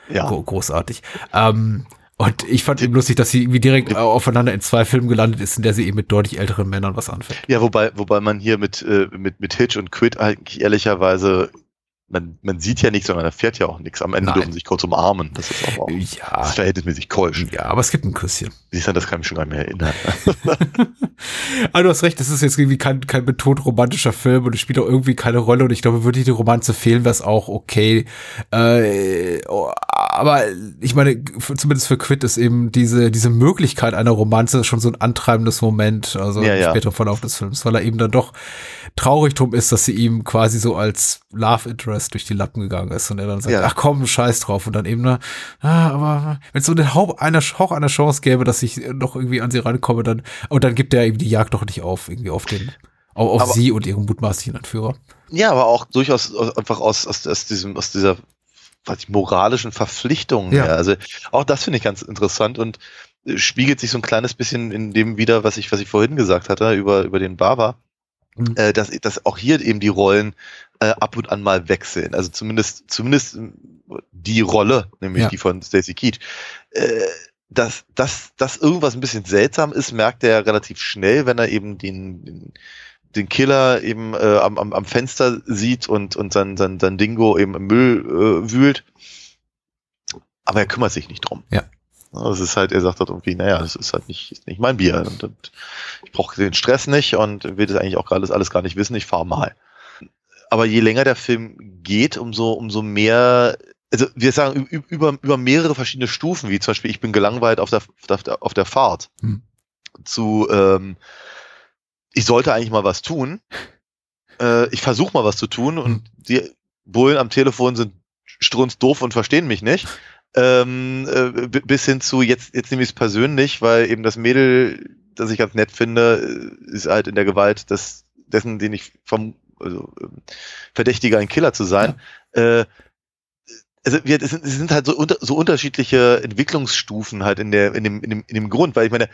Ja. gro- großartig. Ähm, und ich fand eben lustig, dass sie irgendwie direkt äh, aufeinander in zwei Filmen gelandet ist, in der sie eben mit deutlich älteren Männern was anfängt. Ja, wobei, wobei man hier mit, äh, mit, mit Hitch und Quid eigentlich ehrlicherweise, man, man sieht ja nichts, sondern er fährt ja auch nichts. Am Ende Nein. dürfen sie sich kurz umarmen. Das ist auch, auch das Ja, ist verhältnismäßig keusch. ja, aber es gibt ein Küsschen. Siehst du, das kann ich mich schon gar nicht mehr erinnern. Aber du hast recht, es ist jetzt irgendwie kein, kein betont romantischer Film und es spielt auch irgendwie keine Rolle und ich glaube, würde die Romanze fehlen, wäre es auch okay. Äh, oh, aber ich meine, zumindest für Quid ist eben diese, diese Möglichkeit einer Romanze schon so ein antreibendes Moment, also Ja, im ja. späteren Verlauf des Films, weil er eben dann doch traurig drum ist, dass sie ihm quasi so als Love Interest durch die Lappen gegangen ist und er dann sagt, Ja. ach komm, scheiß drauf und dann eben, na, ah, aber wenn es so einen Hauch einer, Hauch einer Chance gäbe, dass ich noch irgendwie an sie rankomme, dann, und dann gibt er eben die Jagd doch nicht auf, irgendwie auf den, auf, auf Aber- sie und ihren mutmaßlichen Entführer. ja, aber auch durchaus aus- einfach aus, aus, aus diesem, aus dieser, was ich, moralischen Verpflichtung Ja. her. Also auch das finde ich ganz interessant und äh, spiegelt sich so ein kleines bisschen in dem wieder, was ich, was ich vorhin gesagt hatte, über, über den Barber. Mhm. Äh, dass, dass auch hier eben die Rollen äh, ab und an mal wechseln. Also zumindest, zumindest die Rolle, nämlich Ja. die von Stacey Keach. Äh, dass, dass, dass irgendwas ein bisschen seltsam ist, merkt er relativ schnell, wenn er eben den, den, den Killer eben äh, am, am, am Fenster sieht und, und sein, sein, sein Dingo eben im Müll äh, wühlt. Aber er kümmert sich nicht drum. Ja. Das ist halt, er sagt halt irgendwie, naja, das ist halt nicht, ist nicht mein Bier. Und, und ich brauche den Stress nicht und will das eigentlich auch alles, alles gar nicht wissen, ich fahre mal. Aber je länger der Film geht, umso, umso mehr, also wir sagen über, über mehrere verschiedene Stufen, wie zum Beispiel, ich bin gelangweilt auf der, auf der, auf der Fahrt, Hm. zu, ähm, ich sollte eigentlich mal was tun. Äh, ich versuche mal was zu tun und die Bullen am Telefon sind strunzdoof und verstehen mich nicht. Ähm, äh, bi- bis hin zu jetzt, jetzt nehme ich es persönlich, weil eben das Mädel, das ich ganz nett finde, äh, ist halt in der Gewalt des, dessen, den ich vom, also, ähm, verdächtige, ein Killer zu sein. Äh, also wir, es sind, es sind halt so, unter, so unterschiedliche Entwicklungsstufen halt in der, in dem, in dem, in dem Grund, weil ich meine,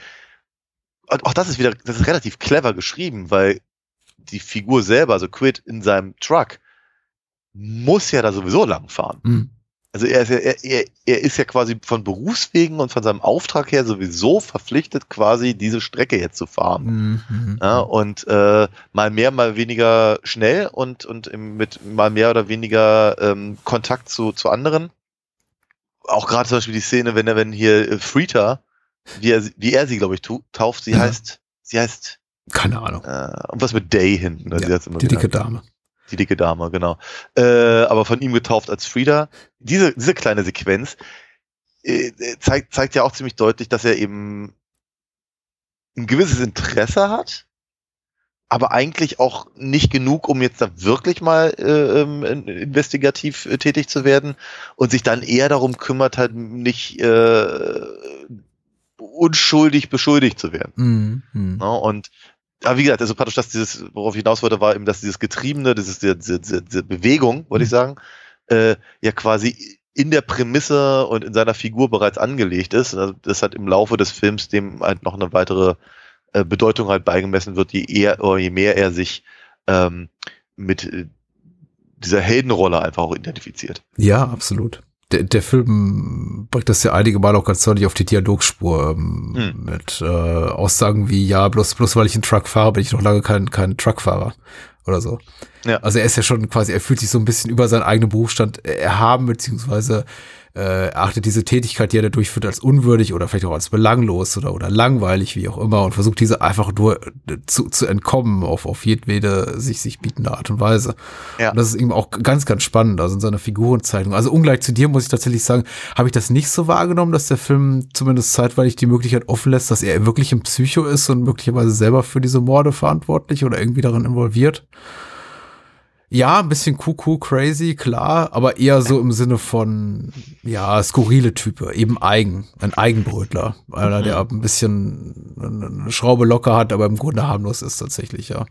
auch das ist wieder, das ist relativ clever geschrieben, weil die Figur selber, also Quid in seinem Truck, muss ja da sowieso lang fahren. Mhm. Also er ist ja, er, er, er ist ja quasi von Berufswegen und von seinem Auftrag her sowieso verpflichtet, quasi diese Strecke jetzt zu fahren. Mhm. Mhm. Ja, und äh, mal mehr, mal weniger schnell und, und mit mal mehr oder weniger ähm, Kontakt zu, zu anderen. Auch gerade zum Beispiel die Szene, wenn er, wenn hier äh, Freeta, wie er, sie- wie er sie, glaube ich, tauft, sie Ja. heißt, sie heißt, Keine Ahnung. äh, und was mit Day hinten. ne? Ja, die dicke Dame. Die dicke Dame, genau. Äh, aber von ihm getauft als Frieda. Diese, diese kleine Sequenz äh, zeigt, zeigt ja auch ziemlich deutlich, dass er eben ein gewisses Interesse hat, aber eigentlich auch nicht genug, um jetzt da wirklich mal äh, ähm, in- investigativ äh, tätig zu werden und sich dann eher darum kümmert, halt nicht äh, unschuldig beschuldigt zu werden. Mhm. Mhm. Ne? Und aber wie gesagt, also praktisch, dass dieses, worauf ich hinaus wollte, war eben, dass dieses Getriebene, dieses, diese, diese, diese Bewegung, wollte ich sagen, äh, ja quasi in der Prämisse und in seiner Figur bereits angelegt ist. Also das hat im Laufe des Films dem halt noch eine weitere äh, Bedeutung halt beigemessen wird, je eher oder je mehr er sich ähm, mit äh, dieser Heldenrolle einfach auch identifiziert. Ja, absolut. Der, der Film bringt das ja einige Mal auch ganz deutlich auf die Dialogspur ähm, Hm. mit äh, Aussagen wie, ja, bloß, bloß weil ich einen Truck fahre, bin ich noch lange kein, kein Truckfahrer oder so. Ja. Also er ist ja schon quasi, er fühlt sich so ein bisschen über seinen eigenen Berufsstand erhaben, beziehungsweise äh, erachtet diese Tätigkeit, die er da durchführt, als unwürdig oder vielleicht auch als belanglos oder, oder langweilig, wie auch immer, und versucht diese einfach nur äh, zu, zu entkommen auf, auf jedwede sich, sich bietende Art und Weise. Ja. Und das ist eben auch ganz, ganz spannend, also in seiner Figurenzeichnung. Also ungleich zu dir muss ich tatsächlich sagen, habe ich das nicht so wahrgenommen, dass der Film zumindest zeitweilig die Möglichkeit offen lässt, dass er wirklich ein Psycho ist und möglicherweise selber für diese Morde verantwortlich oder irgendwie darin involviert. Ja, ein bisschen kuckuck, crazy, klar, aber eher so im Sinne von, ja, skurrile Type, eben eigen, ein Eigenbrötler. Einer, der ein bisschen eine Schraube locker hat, aber im Grunde harmlos ist tatsächlich, ja.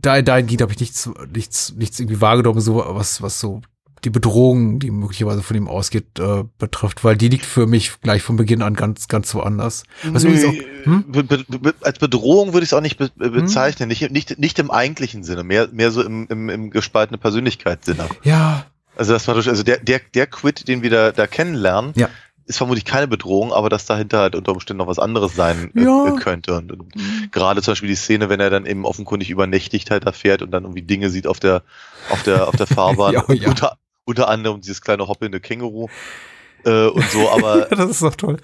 Da, dahingehend habe ich nichts, nichts, nichts irgendwie wahrgenommen, so was, was so die Bedrohung, die möglicherweise von ihm ausgeht, äh, betrifft, weil die liegt für mich gleich von Beginn an ganz, ganz woanders. Was übrigens auch, hm? Be be be als Bedrohung würde ich es auch nicht be bezeichnen, nicht, nicht, nicht im eigentlichen Sinne, mehr, mehr so im, im, im gespaltene Persönlichkeitssinne. Ja, Also das war durch, also der, der, der Quid, den wir da, da kennenlernen, Ja. ist vermutlich keine Bedrohung, aber dass dahinter halt unter Umständen noch was anderes sein äh, Ja. äh, könnte. Und, und gerade zum Beispiel die Szene, wenn er dann eben offenkundig übernächtigt halt da fährt und dann irgendwie Dinge sieht auf der, auf der, auf der Fahrbahn. Ja, ja. Unter, unter anderem dieses kleine hoppelnde Känguru. Äh, und so, aber das ist doch toll.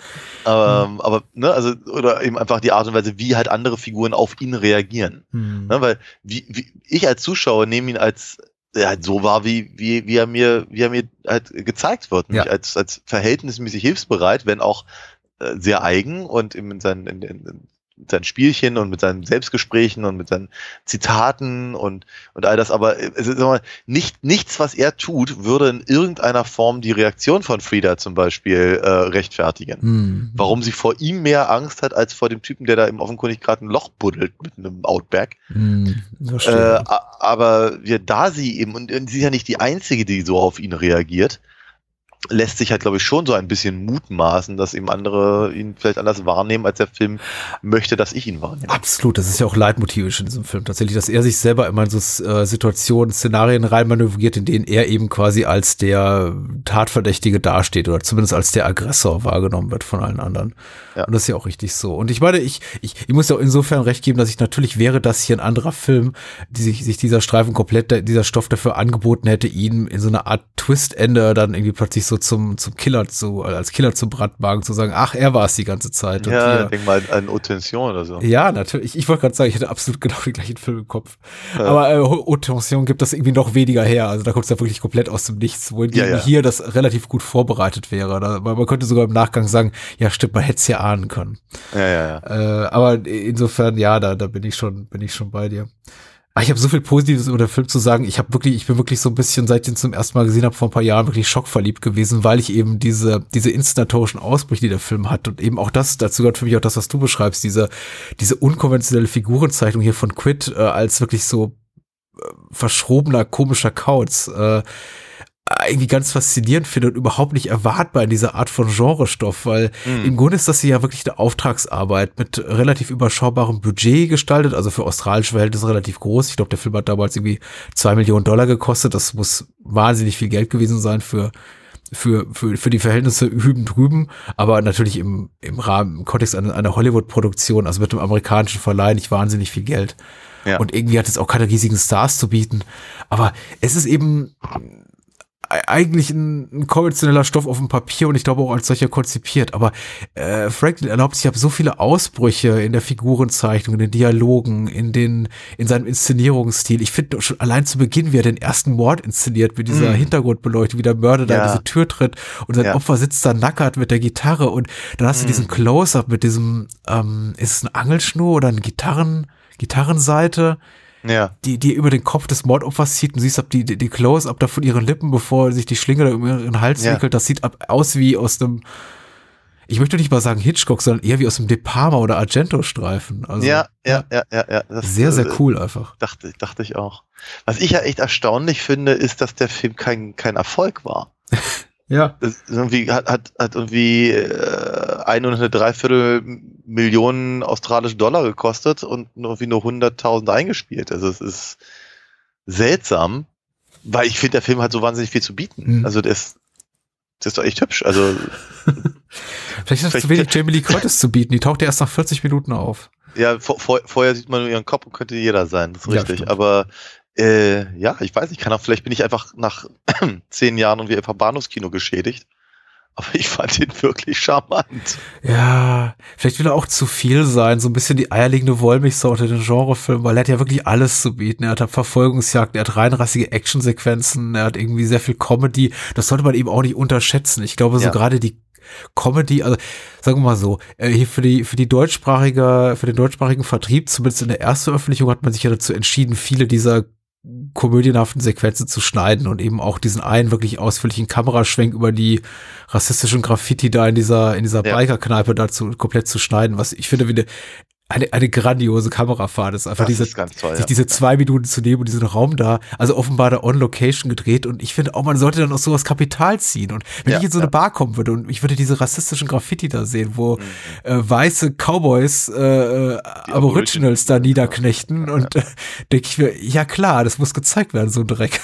ähm, aber, ne, also, oder eben einfach die Art und Weise, wie halt andere Figuren auf ihn reagieren. Hm. Ne, weil wie, wie, ich als Zuschauer nehme ihn als er halt so war, wie, wie, wie er mir, wie er mir halt gezeigt wird. Ja. als, als verhältnismäßig hilfsbereit, wenn auch äh, sehr eigen und eben in seinen, in, in, in seinen Spielchen und mit seinen Selbstgesprächen und mit seinen Zitaten und, und all das, aber äh, es ist mal, nicht, nichts, was er tut, würde in irgendeiner Form die Reaktion von Frieda zum Beispiel äh, rechtfertigen Hm. warum sie vor ihm mehr Angst hat, als vor dem Typen, der da im offenkundig gerade ein Loch buddelt mit einem Outback. Hm. Äh, aber wir, da sie eben, und, und sie ist ja nicht die Einzige, die so auf ihn reagiert, lässt sich halt, glaube ich, schon so ein bisschen mutmaßen, dass eben andere ihn vielleicht anders wahrnehmen, als der Film möchte, dass ich ihn wahrnehme. Absolut, das ist ja auch leitmotivisch in diesem Film tatsächlich, dass er sich selber immer in so äh, Situationen, Szenarien reinmanövriert, in denen er eben quasi als der Tatverdächtige dasteht oder zumindest als der Aggressor wahrgenommen wird von allen anderen. Ja. Und das ist ja auch richtig so. Und ich meine, ich, ich, ich muss ja auch insofern recht geben, dass ich natürlich wäre das hier ein anderer Film, die sich, sich dieser Streifen komplett, dieser Stoff dafür angeboten hätte, ihn in so einer Art Twist-Ende dann irgendwie plötzlich so zum, zum Killer zu, als Killer zu Brandmagen zu sagen, ach, er war es die ganze Zeit. Ja, hier- denk mal an Otension oder so. ja, natürlich. Ich wollte gerade sagen, ich hätte absolut genau den gleichen Film im Kopf. Aber äh, gibt das irgendwie noch weniger her. Also da kommt es ja wirklich komplett aus dem Nichts, wohingegen Ja, ja. hier das relativ gut vorbereitet wäre. Da, weil man könnte sogar im Nachgang sagen, ja stimmt, man hätte es ja ahnen können. Ja, ja, ja. Äh, aber insofern, ja, da, da bin ich schon, bin ich schon bei dir. Aber ich habe so viel Positives über den Film zu sagen. Ich habe wirklich, ich bin wirklich so ein bisschen, seit ich ihn zum ersten Mal gesehen habe, vor ein paar Jahren wirklich schockverliebt gewesen, weil ich eben diese, diese inszenatorischen Ausbrüche, die der Film hat und eben auch das, dazu gehört für mich auch das, was du beschreibst, diese, diese unkonventionelle Figurenzeichnung hier von Quid äh, als wirklich so äh, verschrobener, komischer Kauz. Äh, irgendwie ganz faszinierend finde und überhaupt nicht erwartbar in dieser Art von Genrestoff, weil im Grunde ist das hier ja wirklich eine Auftragsarbeit mit relativ überschaubarem Budget gestaltet, also für australische Verhältnisse relativ groß. Ich glaube, der Film hat damals irgendwie zwei Millionen Dollar gekostet. Das muss wahnsinnig viel Geld gewesen sein für für, für, für die Verhältnisse hüben drüben, aber natürlich im, im Rahmen, im Kontext einer, einer Hollywood-Produktion, also mit dem amerikanischen Verleih nicht wahnsinnig viel Geld. Ja. Und irgendwie hat es auch keine riesigen Stars zu bieten. Aber es ist eben eigentlich ein, ein konventioneller Stoff auf dem Papier und ich glaube auch als solcher konzipiert. Aber äh, Franklin erlaubt sich ab so viele Ausbrüche in der Figurenzeichnung, in den Dialogen, in den, in seinem Inszenierungsstil. Ich finde schon allein zu Beginn, wie er den ersten Mord inszeniert, mit dieser Hintergrundbeleuchtung, wie der Mörder da in Ja. diese Tür tritt und sein Ja. Opfer sitzt da nackert mit der Gitarre und dann hast du diesen Close-up mit diesem, ähm, ist es ein Angelschnur oder eine Gitarren, Gitarrenseite? Ja. die, die über den Kopf des Mordopfers zieht und siehst ab die, die, die Close-up da von ihren Lippen, bevor sich die Schlinge da um ihren Hals Ja. wickelt. Das sieht ab, aus wie aus einem, ich möchte nicht mal sagen Hitchcock, sondern eher wie aus einem De Palma oder Argento-Streifen. Also, ja, ja, ja, ja, ja. Das, Sehr, äh, sehr cool einfach. Dachte, dachte ich auch. Was ich ja echt erstaunlich finde, ist, dass der Film kein, kein Erfolg war. Ja. Das irgendwie hat, hat, hat irgendwie äh, ein und eine Dreiviertel Millionen australische Dollar gekostet und irgendwie nur 100.000 eingespielt. Also es ist seltsam, weil ich finde, der Film hat so wahnsinnig viel zu bieten. Mhm. Also der ist, der ist doch echt hübsch. Also Vielleicht ist es zu wenig Jamie Lee Curtis zu bieten. Die taucht ja erst nach 40 Minuten auf. ja, vor, vor, vorher sieht man nur ihren Kopf und könnte jeder sein. Das ist Ja, richtig. stimmt. Aber äh, ja, ich weiß nicht, kann auch, vielleicht bin ich einfach nach zehn Jahren und wie einfach Bahnhofskino geschädigt. Aber ich fand ihn wirklich charmant. Ja, vielleicht will er auch zu viel sein, so ein bisschen die eierlegende Wollmilchsau unter den Genrefilmen, weil er hat ja wirklich alles zu bieten. Er hat Verfolgungsjagden, er hat reinrassige Actionsequenzen, er hat irgendwie sehr viel Comedy. Das sollte man eben auch nicht unterschätzen. Ich glaube, so Ja. gerade die Comedy, also sagen wir mal so, äh, hier für die für die deutschsprachige für den deutschsprachigen Vertrieb, zumindest in der Erstveröffentlichung, hat man sich ja dazu entschieden, viele dieser komödienhaften Sequenzen zu schneiden und eben auch diesen einen wirklich ausführlichen Kameraschwenk über die rassistischen Graffiti da in dieser in dieser Ja. Biker-Kneipe dazu komplett zu schneiden, was ich finde wie eine eine, eine grandiose Kamerafahrt ist einfach Das diese ist toll, sich ja. diese zwei Minuten zu nehmen und diesen Raum da, also offenbar da on Location gedreht und ich finde auch, man sollte dann aus sowas Kapital ziehen und wenn Ja, ich in so eine ja. Bar kommen würde und ich würde diese rassistischen Graffiti da sehen, wo Mhm. äh, weiße Cowboys äh, äh, Aboriginals da niederknechten und äh, denke ich mir, ja klar, das muss gezeigt werden, so ein Dreck.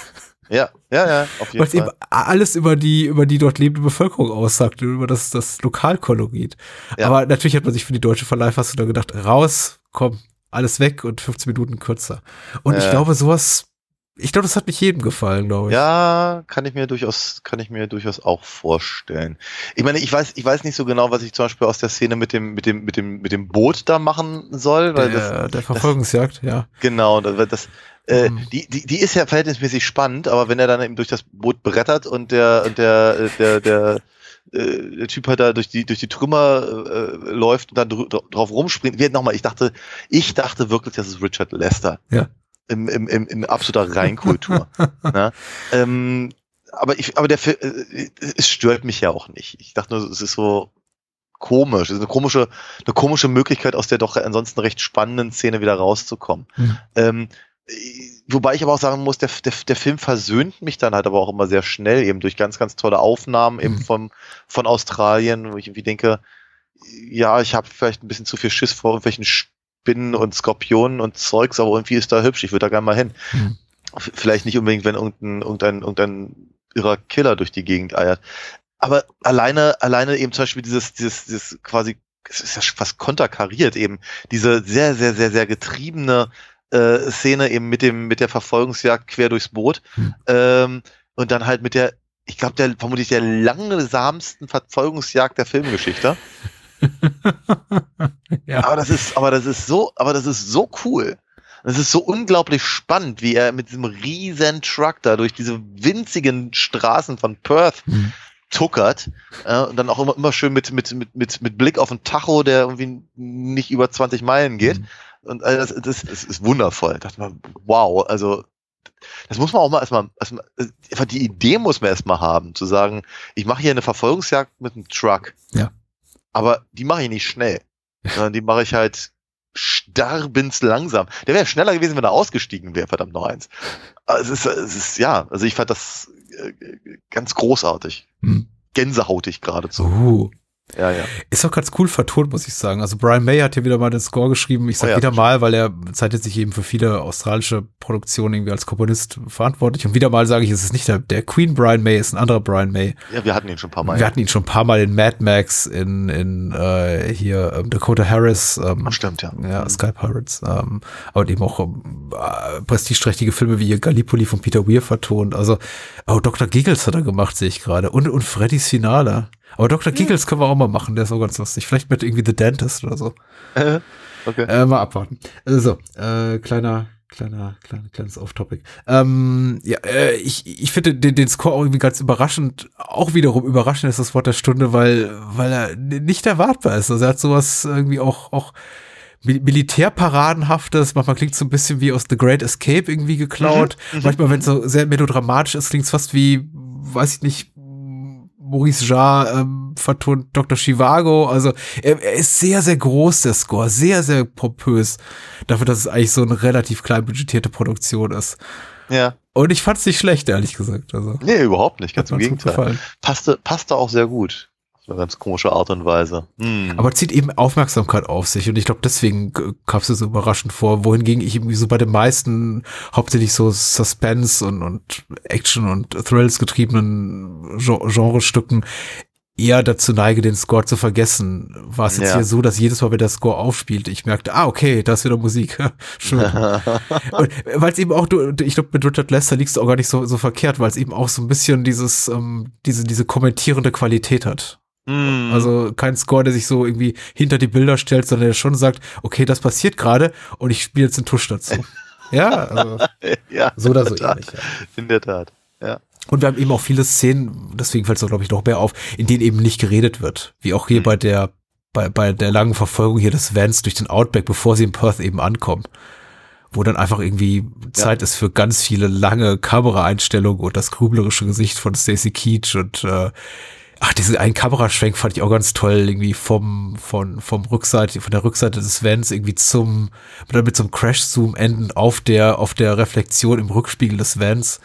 Ja, ja, ja, auf jeden Weil es eben alles über die, über die dort lebende Bevölkerung aussagt, und über das, das Lokalkolorit. Ja. Aber natürlich hat man sich für die deutsche Verleihfassung da gedacht, raus, komm, alles weg und 15 Minuten kürzer. Und ich Ja. glaube, sowas, ich glaube, das hat nicht jedem gefallen, glaube ich. Ja, kann ich mir durchaus, kann ich mir durchaus auch vorstellen. Ich meine, ich weiß, ich weiß nicht so genau, was ich zum Beispiel aus der Szene mit dem, mit dem, mit dem, mit dem Boot da machen soll, weil das, der, der Verfolgungsjagd, ja. genau, das, das äh, Mhm. die, die, die ist ja verhältnismäßig spannend, aber wenn er dann eben durch das Boot brettert und der, und der, äh, der, der, äh, der Typ halt da durch die, durch die Trümmer äh, läuft und dann drauf rumspringt. Wie nochmal, ich dachte, ich dachte wirklich, das ist Richard Lester. Ja. Im, im, im, in absoluter Reinkultur. ne? ähm, aber ich, aber der äh, es stört mich ja auch nicht. Ich dachte nur, es ist so komisch. Es ist eine komische, eine komische Möglichkeit, aus der doch ansonsten recht spannenden Szene wieder rauszukommen. Mhm. Ähm, Wobei ich aber auch sagen muss, der, der, der Film versöhnt mich dann halt aber auch immer sehr schnell, eben durch ganz, ganz tolle Aufnahmen eben Mhm. vom, von Australien, wo ich irgendwie denke, ja, ich habe vielleicht ein bisschen zu viel Schiss vor irgendwelchen Spinnen und Skorpionen und Zeugs, aber irgendwie ist da hübsch, ich würde da gerne mal hin. Mhm. Vielleicht nicht unbedingt, wenn irgendein, irgendein, irgendein irrer Killer durch die Gegend eiert. Aber alleine, alleine eben zum Beispiel dieses, dieses, dieses quasi, es ist ja schon fast konterkariert eben, diese sehr, sehr, sehr, sehr getriebene äh, Szene eben mit dem, mit der Verfolgungsjagd quer durchs Boot. Hm. Ähm, und dann halt mit der, ich glaube, der vermutlich der langsamsten Verfolgungsjagd der Filmgeschichte. ja. Aber das ist, aber das ist so, aber das ist so cool. Das ist so unglaublich spannend, wie er mit diesem riesen Truck da durch diese winzigen Straßen von Perth Mhm. tuckert. Äh, und dann auch immer, immer schön mit, mit, mit, mit, mit Blick auf den Tacho, der irgendwie nicht über 20 Meilen geht. Mhm. Und äh, das, das, das ist wundervoll. Da dachte man, wow, also das muss man auch mal erstmal, erstmal äh, einfach die Idee muss man erstmal haben, zu sagen, ich mache hier eine Verfolgungsjagd mit einem Truck. Ja. Aber die mache ich nicht schnell, sondern die mache ich halt sterbenslangsam. Der wäre schneller gewesen, wenn er ausgestiegen wäre, verdammt noch eins. Also es ist, es ist, ja, also ich fand das äh, ganz großartig. Mhm. Gänsehautig geradezu. Uh. Ja, ja. Ist auch ganz cool vertont, muss ich sagen. Also Brian May hat hier wieder mal den Score geschrieben. Ich sag Oh ja, wieder mal, weil er zeichnet sich eben für viele australische Produktionen irgendwie als Komponist verantwortlich. Und wieder mal sage ich, es ist nicht der, der Queen Brian May, es ist ein anderer Brian May. Ja, wir hatten ihn schon ein paar Mal. Wir hatten ihn schon ein paar Mal in Mad Max, in, in äh, hier ähm, Dakota Harris, ähm, Ach, stimmt, ja. ja, Sky Pirates, ähm, aber eben auch ähm, äh, prestigeträchtige Filme wie hier Gallipoli von Peter Weir vertont. Also, oh, Dr. Giggles hat er gemacht, sehe ich gerade. Und, und Freddys Finale. Aber Dr. Giggles können wir auch mal machen, der ist auch ganz lustig. Vielleicht mit irgendwie The Dentist oder so. okay. Äh, mal abwarten. Also, äh, kleiner, kleiner, kleiner, kleines Off-Topic. Ähm, ja, äh, ich, ich finde den, den Score auch irgendwie ganz überraschend, auch wiederum überraschend ist das Wort der Stunde, weil, weil er nicht erwartbar ist. Also er hat sowas irgendwie auch, auch Mil- Militärparadenhaftes, manchmal klingt so ein bisschen wie aus The Great Escape irgendwie geklaut. Manchmal, wenn es so sehr melodramatisch ist, klingt es fast wie, weiß ich nicht, Maurice Jarre ähm, vertont Dr. Chivago. Also er, er ist sehr, sehr groß, der Score, sehr, sehr pompös. Dafür, dass es eigentlich so eine relativ klein budgetierte Produktion ist. Ja. Und ich fand es nicht schlecht, ehrlich gesagt. Also, Nee, überhaupt nicht, ganz im Gegenteil. Passte, passte auch sehr gut. Eine ganz komische Art und Weise. Hm. Aber zieht eben Aufmerksamkeit auf sich und ich glaube, deswegen kam es so überraschend vor, wohingegen ich irgendwie so bei den meisten hauptsächlich so Suspense und, und Action und Thrills getriebenen Gen- Genrestücken eher dazu neige, den Score zu vergessen. War es jetzt Ja. hier so, dass jedes Mal, wenn der Score aufspielte, ich merkte, ah, okay, da ist wieder Musik. Schön. Weil es eben auch, du, ich glaube, mit Richard Lester liegst du auch gar nicht so, so verkehrt, weil es eben auch so ein bisschen dieses, ähm, diese, diese kommentierende Qualität hat. Hm. Also kein Score, der sich so irgendwie hinter die Bilder stellt, sondern der schon sagt, okay, das passiert gerade und ich spiele jetzt einen Tusch dazu. ja, also ja, so oder in so der Tat. ähnlich. Ja. In der Tat. Ja. Und wir haben eben auch viele Szenen, deswegen fällt es auch, glaube ich, noch mehr auf, in denen eben nicht geredet wird. Wie auch hier Mhm. bei der, bei, bei der langen Verfolgung hier des Vans durch den Outback, bevor sie in Perth eben ankommen. Wo dann einfach irgendwie Zeit ist für ganz viele lange Kameraeinstellungen und das grüblerische Gesicht von Stacey Keach und äh, Ach, diesen einen Kameraschwenk fand ich auch ganz toll, irgendwie vom, von, vom Rückseite, von der Rückseite des Vans irgendwie zum, oder mit so einem Crash-Zoom enden auf der, auf der Reflexion im Rückspiegel des Vans.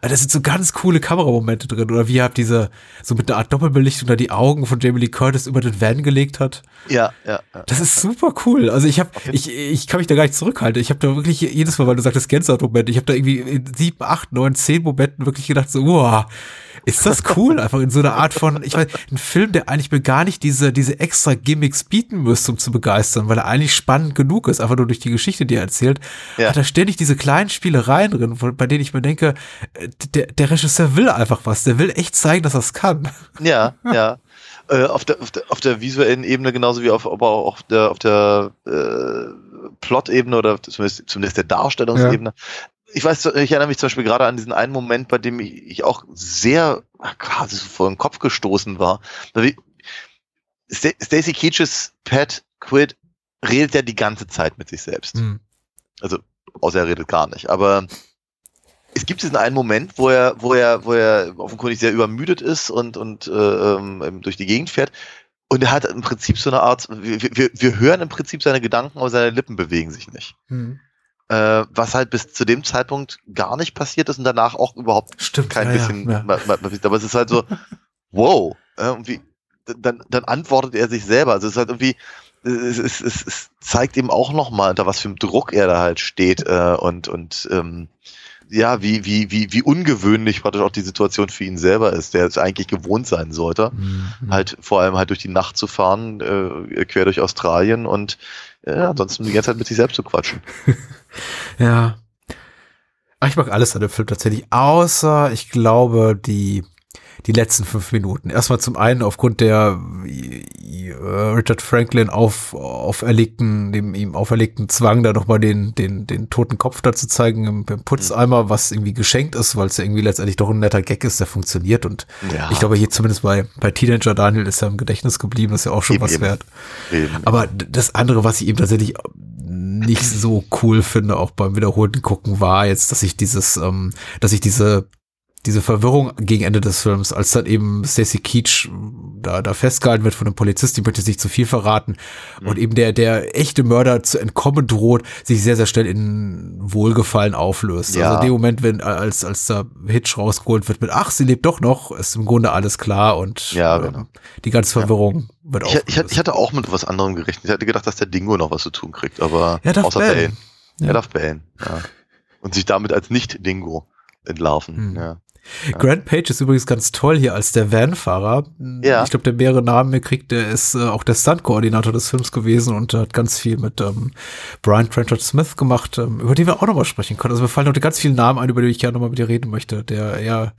Also Da sind so ganz coole Kameramomente drin. Oder wie ihr habt diese, so mit einer Art Doppelbelichtung da die Augen von Jamie Lee Curtis über den Van gelegt hat. Ja, ja, ja. Das ist super cool. Also ich habe, ich, ich kann mich da gar nicht zurückhalten. Ich habe da wirklich jedes Mal, weil du sagtest Gänsehaut-Moment, ich habe da irgendwie in sieben, acht, neun, zehn Momenten wirklich gedacht so, wow, ist das cool? Einfach in so einer Art von, ich weiß, ein Film, der eigentlich mir gar nicht diese, diese extra Gimmicks bieten müsste, um zu begeistern, weil er eigentlich spannend genug ist, einfach nur durch die Geschichte, die er erzählt, Ja. hat er ständig diese kleinen Spielereien drin, bei denen ich mir denke, äh, der, der Regisseur will einfach was, der will echt zeigen, dass er es kann. Ja, ja. Äh, auf, der, auf, der, auf der visuellen Ebene genauso wie auf, aber auch auf der, auf der äh, Plot-Ebene oder zumindest, zumindest der Darstellungsebene. Ich weiß, ich erinnere mich zum Beispiel gerade an diesen einen Moment, bei dem ich, auch sehr quasi so vor den Kopf gestoßen war. Da wie- Sta- Stacey Keaches Pat Quid redet ja die ganze Zeit mit sich selbst. Hm. Also, außer er redet gar nicht. Aber es gibt diesen einen Moment, wo er, wo er, wo er offenkundig sehr übermüdet ist und, und äh, ähm, durch die Gegend fährt. Und er hat im Prinzip so eine Art, wir, wir, wir hören im Prinzip seine Gedanken, aber seine Lippen bewegen sich nicht. Hm. Äh, was halt bis zu dem Zeitpunkt gar nicht passiert ist und danach auch überhaupt Stimmt, kein ja, bisschen. ja, ma- ma- Aber es ist halt so, wow. Äh, irgendwie, dann, dann antwortet er sich selber. Also es ist halt irgendwie, es, es, es, es zeigt ihm auch nochmal, unter was für einem Druck er da halt steht äh, und, und ähm, ja, wie, wie, wie, wie ungewöhnlich praktisch auch die Situation für ihn selber ist, der es eigentlich gewohnt sein sollte Mhm. halt vor allem halt durch die Nacht zu fahren, äh, quer durch Australien und äh, ansonsten die ganze Zeit mit sich selbst zu quatschen. Ja. Aber ich mag alles an dem Film tatsächlich, außer ich glaube die die letzten fünf Minuten. Erstmal zum einen aufgrund der äh, Richard Franklin auf, auferlegten, dem ihm auferlegten Zwang, da nochmal den, den, den toten Kopf da zu zeigen im, im Putzeimer, was irgendwie geschenkt ist, weil es ja irgendwie letztendlich doch ein netter Gag ist, der funktioniert. Und Ja. ich glaube, hier zumindest bei, bei Teenager Daniel ist er im Gedächtnis geblieben, ist ja auch schon Eben, was eben. wert. Eben. Aber das andere, was ich eben tatsächlich nicht so cool finde, auch beim wiederholten Gucken, war jetzt, dass ich dieses, ähm, dass ich diese diese Verwirrung gegen Ende des Films, als dann eben Stacy Keach da, da festgehalten wird von einem Polizist, die möchte nicht zu viel verraten, und eben der, der echte Mörder zu entkommen droht, sich sehr, sehr schnell in Wohlgefallen auflöst. Ja. Also in dem Moment, wenn, als, als da Hitch rausgeholt wird mit, ach, sie lebt doch noch, ist im Grunde alles klar und Ja, ähm, genau. die ganze Verwirrung wird ich, ich, aufgelöst. ich hatte auch mit was anderem gerechnet. Ich hatte gedacht, dass der Dingo noch was zu tun kriegt, aber Er darf außer bellen. bellen. Ja. Er darf bellen, ja. Und sich damit als Nicht-Dingo entlarven. Hm. Ja. Grant Page ist übrigens ganz toll hier als der Vanfahrer. Ja. Ich glaube, der mehrere Namen mehr kriegt, der ist äh, auch der Stunt-Koordinator des Films gewesen und hat ganz viel mit ähm, Brian Trenchard Smith gemacht, ähm, über den wir auch nochmal sprechen können. Also mir fallen heute ganz viele Namen ein, über die ich gerne nochmal mit dir reden möchte, der ja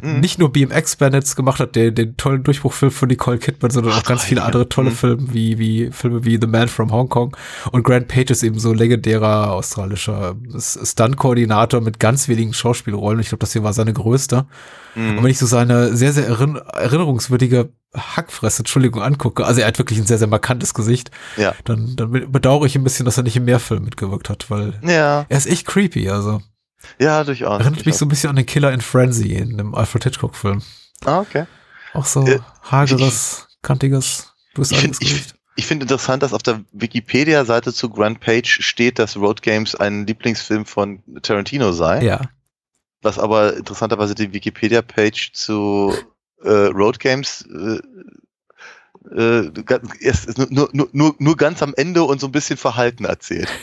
Mhm. nicht nur BMX Bandits gemacht hat, der den tollen Durchbruchfilm von Nicole Kidman, sondern auch ganz viele ja. andere tolle Mhm. Filme wie, wie Filme wie The Man from Hong Kong. Und Grant Page ist eben so legendärer australischer Stunt-Koordinator mit ganz wenigen Schauspielrollen. Ich glaube, das hier war seine größte. Mhm. Und wenn ich so seine sehr, sehr erinn erinnerungswürdige Hackfresse, Entschuldigung, angucke, also er hat wirklich ein sehr, sehr markantes Gesicht, Ja. dann, dann bedauere ich ein bisschen, dass er nicht in mehr Filmen mitgewirkt hat, weil Ja, er ist echt creepy, also. ja, durchaus. Erinnert mich so ein bisschen an den Killer in Frenzy in dem Alfred Hitchcock-Film. Ah, okay. Auch so Äh, hageres, kantiges, Ich bösartiges finde ich, Gesicht. ich find interessant, dass auf der Wikipedia-Seite zu Grant Page steht, dass Road Games ein Lieblingsfilm von Tarantino sei. Ja. Was aber interessanterweise die Wikipedia-Page zu äh, Road Games äh, äh, erst nur, nur, nur, nur ganz am Ende und so ein bisschen Verhalten erzählt.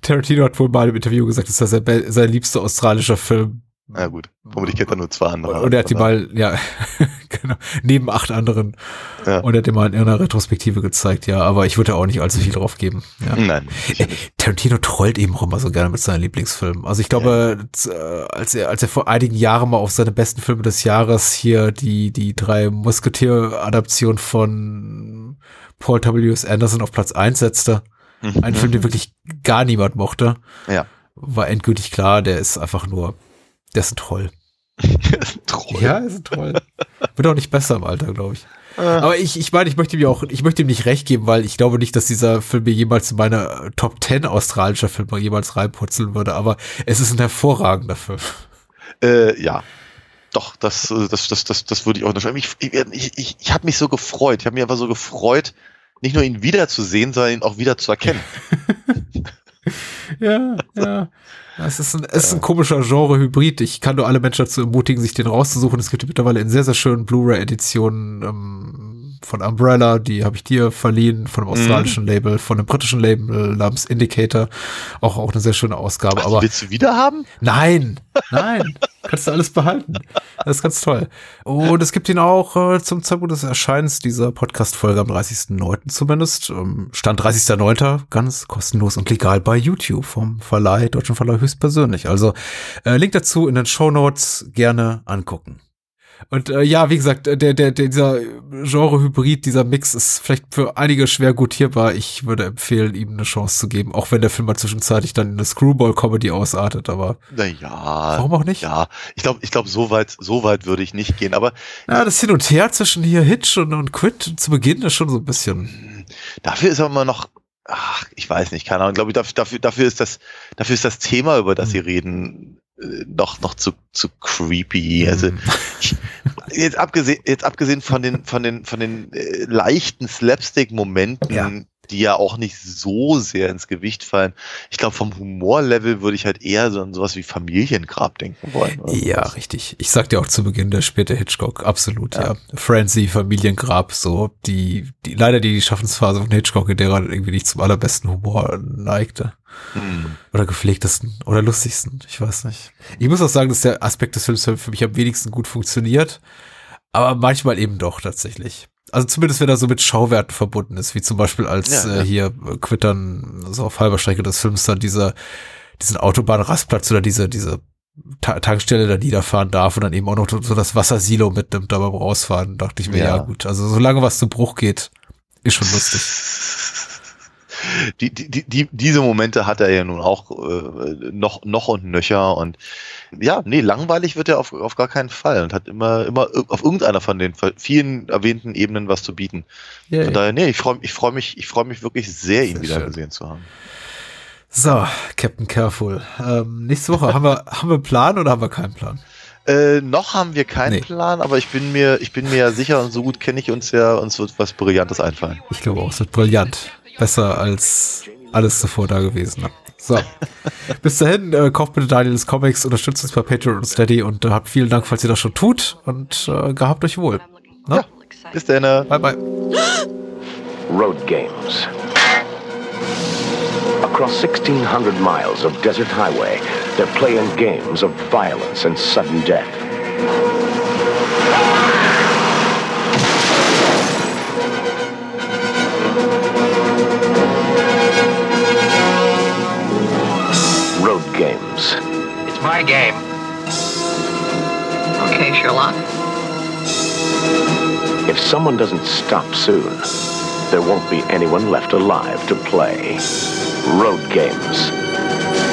Tarantino hat wohl mal im Interview gesagt, das sei sein, sein liebster australischer Film. Na gut, vermutlich kennt er nur zwei andere. Und er hat die mal, ja, genau, neben acht anderen. Ja. Und er hat die mal in einer Retrospektive gezeigt, ja, aber ich würde auch nicht allzu viel drauf geben. Ja. Nein, Äh. Tarantino trollt eben auch immer so gerne mit seinen Lieblingsfilmen. Also ich glaube, z- äh, als er, als er vor einigen Jahren mal auf seine besten Filme des Jahres hier die, die drei Musketier-Adaption von Paul W.S. Anderson auf Platz eins setzte, ein Film, den wirklich gar niemand mochte, Ja. war endgültig klar, der ist einfach nur, der ist ein Troll. Ist ein Troll. Ja, ist ein Troll. Wird auch nicht besser im Alter, glaube ich. Aber ich, ich meine, ich möchte ihm auch, ich möchte ihm nicht recht geben, weil ich glaube nicht, dass dieser Film mir jemals in meine äh, Top 10 australischer Filme jemals reinputzeln würde, aber es ist ein hervorragender Film. Äh, ja. Doch, das, äh, das, das, das, das würde ich auch unterschreiben. Ich, ich, ich, ich, ich habe mich so gefreut. Ich habe mich einfach so gefreut, nicht nur ihn wiederzusehen, sondern ihn auch wieder zu erkennen. Ja, ja. Es ist ein, es ist ein komischer Genre-Hybrid. Ich kann nur alle Menschen dazu ermutigen, sich den rauszusuchen. Es gibt mittlerweile in sehr, sehr schönen Blu-ray-Editionen ähm, von Umbrella, die habe ich dir verliehen, von einem australischen Label, von einem britischen Label namens Indicator. Auch, auch eine sehr schöne Ausgabe. Ach, aber willst du wieder haben? Nein, nein, kannst du alles behalten. Das ist ganz toll. Und es gibt ihn auch äh, zum Zeitpunkt des Erscheinens dieser Podcast-Folge am 30.09. zumindest. Ähm, Stand 30.09. ganz kostenlos und legal bei YouTube vom Verleih, Deutschen Verleih höchstpersönlich. Also äh, Link dazu in den Show Notes gerne angucken. Und äh, ja, wie gesagt, äh, der, der, der, dieser Genre-Hybrid, dieser Mix ist vielleicht für einige schwer gutierbar. Ich würde empfehlen, ihm eine Chance zu geben, auch wenn der Film mal zwischenzeitlich dann in eine Screwball-Comedy ausartet, aber Naja. warum auch nicht? Ja, ich glaube, ich glaube, so weit, so weit würde ich nicht gehen. Aber Ja, das Hin und Her zwischen hier Hitch und, und Quit zu Beginn ist schon so ein bisschen. dafür ist aber immer noch, ach, ich weiß nicht, keine Ahnung, glaube ich, dafür, dafür, ist das, dafür ist das Thema, über das sie reden, äh, noch, noch zu, zu creepy. Also, Mhm. ich, jetzt abgesehen, jetzt abgesehen von den, von den, von den äh, leichten Slapstick-Momenten, Ja. Die ja auch nicht so sehr ins Gewicht fallen. Ich glaube, vom Humorlevel würde ich halt eher so an sowas wie Familiengrab denken wollen. Ja, sowas. richtig. Ich sagte auch zu Beginn, der späte Hitchcock, absolut, ja. Frenzy, Familiengrab, so, die, die, leider die Schaffensphase von Hitchcock, in der er irgendwie nicht zum allerbesten Humor neigte. Hm. Oder gepflegtesten oder lustigsten, ich weiß nicht. Ich muss auch sagen, dass der Aspekt des Films für mich am wenigsten gut funktioniert, aber manchmal eben doch tatsächlich. Also zumindest wenn er so mit Schauwerten verbunden ist, wie zum Beispiel als Ja, äh, ja. hier äh, Quittern so auf halber Strecke des Films dann dieser, diesen Autobahnrastplatz oder diese, diese Ta Tankstelle da niederfahren darf und dann eben auch noch so das Wassersilo mitnimmt da beim Rausfahren, dachte ich mir, ja, Ja. gut, also solange was zu Bruch geht, ist schon lustig. Die, die, die, die, diese Momente hat er ja nun auch äh, noch, noch und nöcher und ja, nee, langweilig wird er auf, auf gar keinen Fall und hat immer, immer auf irgendeiner von den vielen erwähnten Ebenen was zu bieten. Yay. Von daher, nee, ich freue ich freu mich, ich freue mich wirklich sehr, ihn Sehr wieder schön. gesehen zu haben. So, Captain Careful. Ähm, nächste Woche haben wir, haben wir einen Plan oder haben wir keinen Plan? Äh, noch haben wir keinen Nee. Plan, aber ich bin mir, ich bin mir ja sicher und so gut kenne ich uns ja, uns wird was Brillantes einfallen. Ich glaube auch, es wird brillant. Besser als alles zuvor da gewesen. So. Bis dahin, äh, kauft bitte Daniels Comics, unterstützt uns bei Patreon und Steady und äh, habt vielen Dank, falls ihr das schon tut und äh, gehabt euch wohl. Ne? Bis dann. äh. Bye bye. Road games. Across 1,600 miles of desert highway, they're playing games of violence and sudden death. Games. It's my game. Okay, Sherlock. If someone doesn't stop soon, there won't be anyone left alive to play. Road games.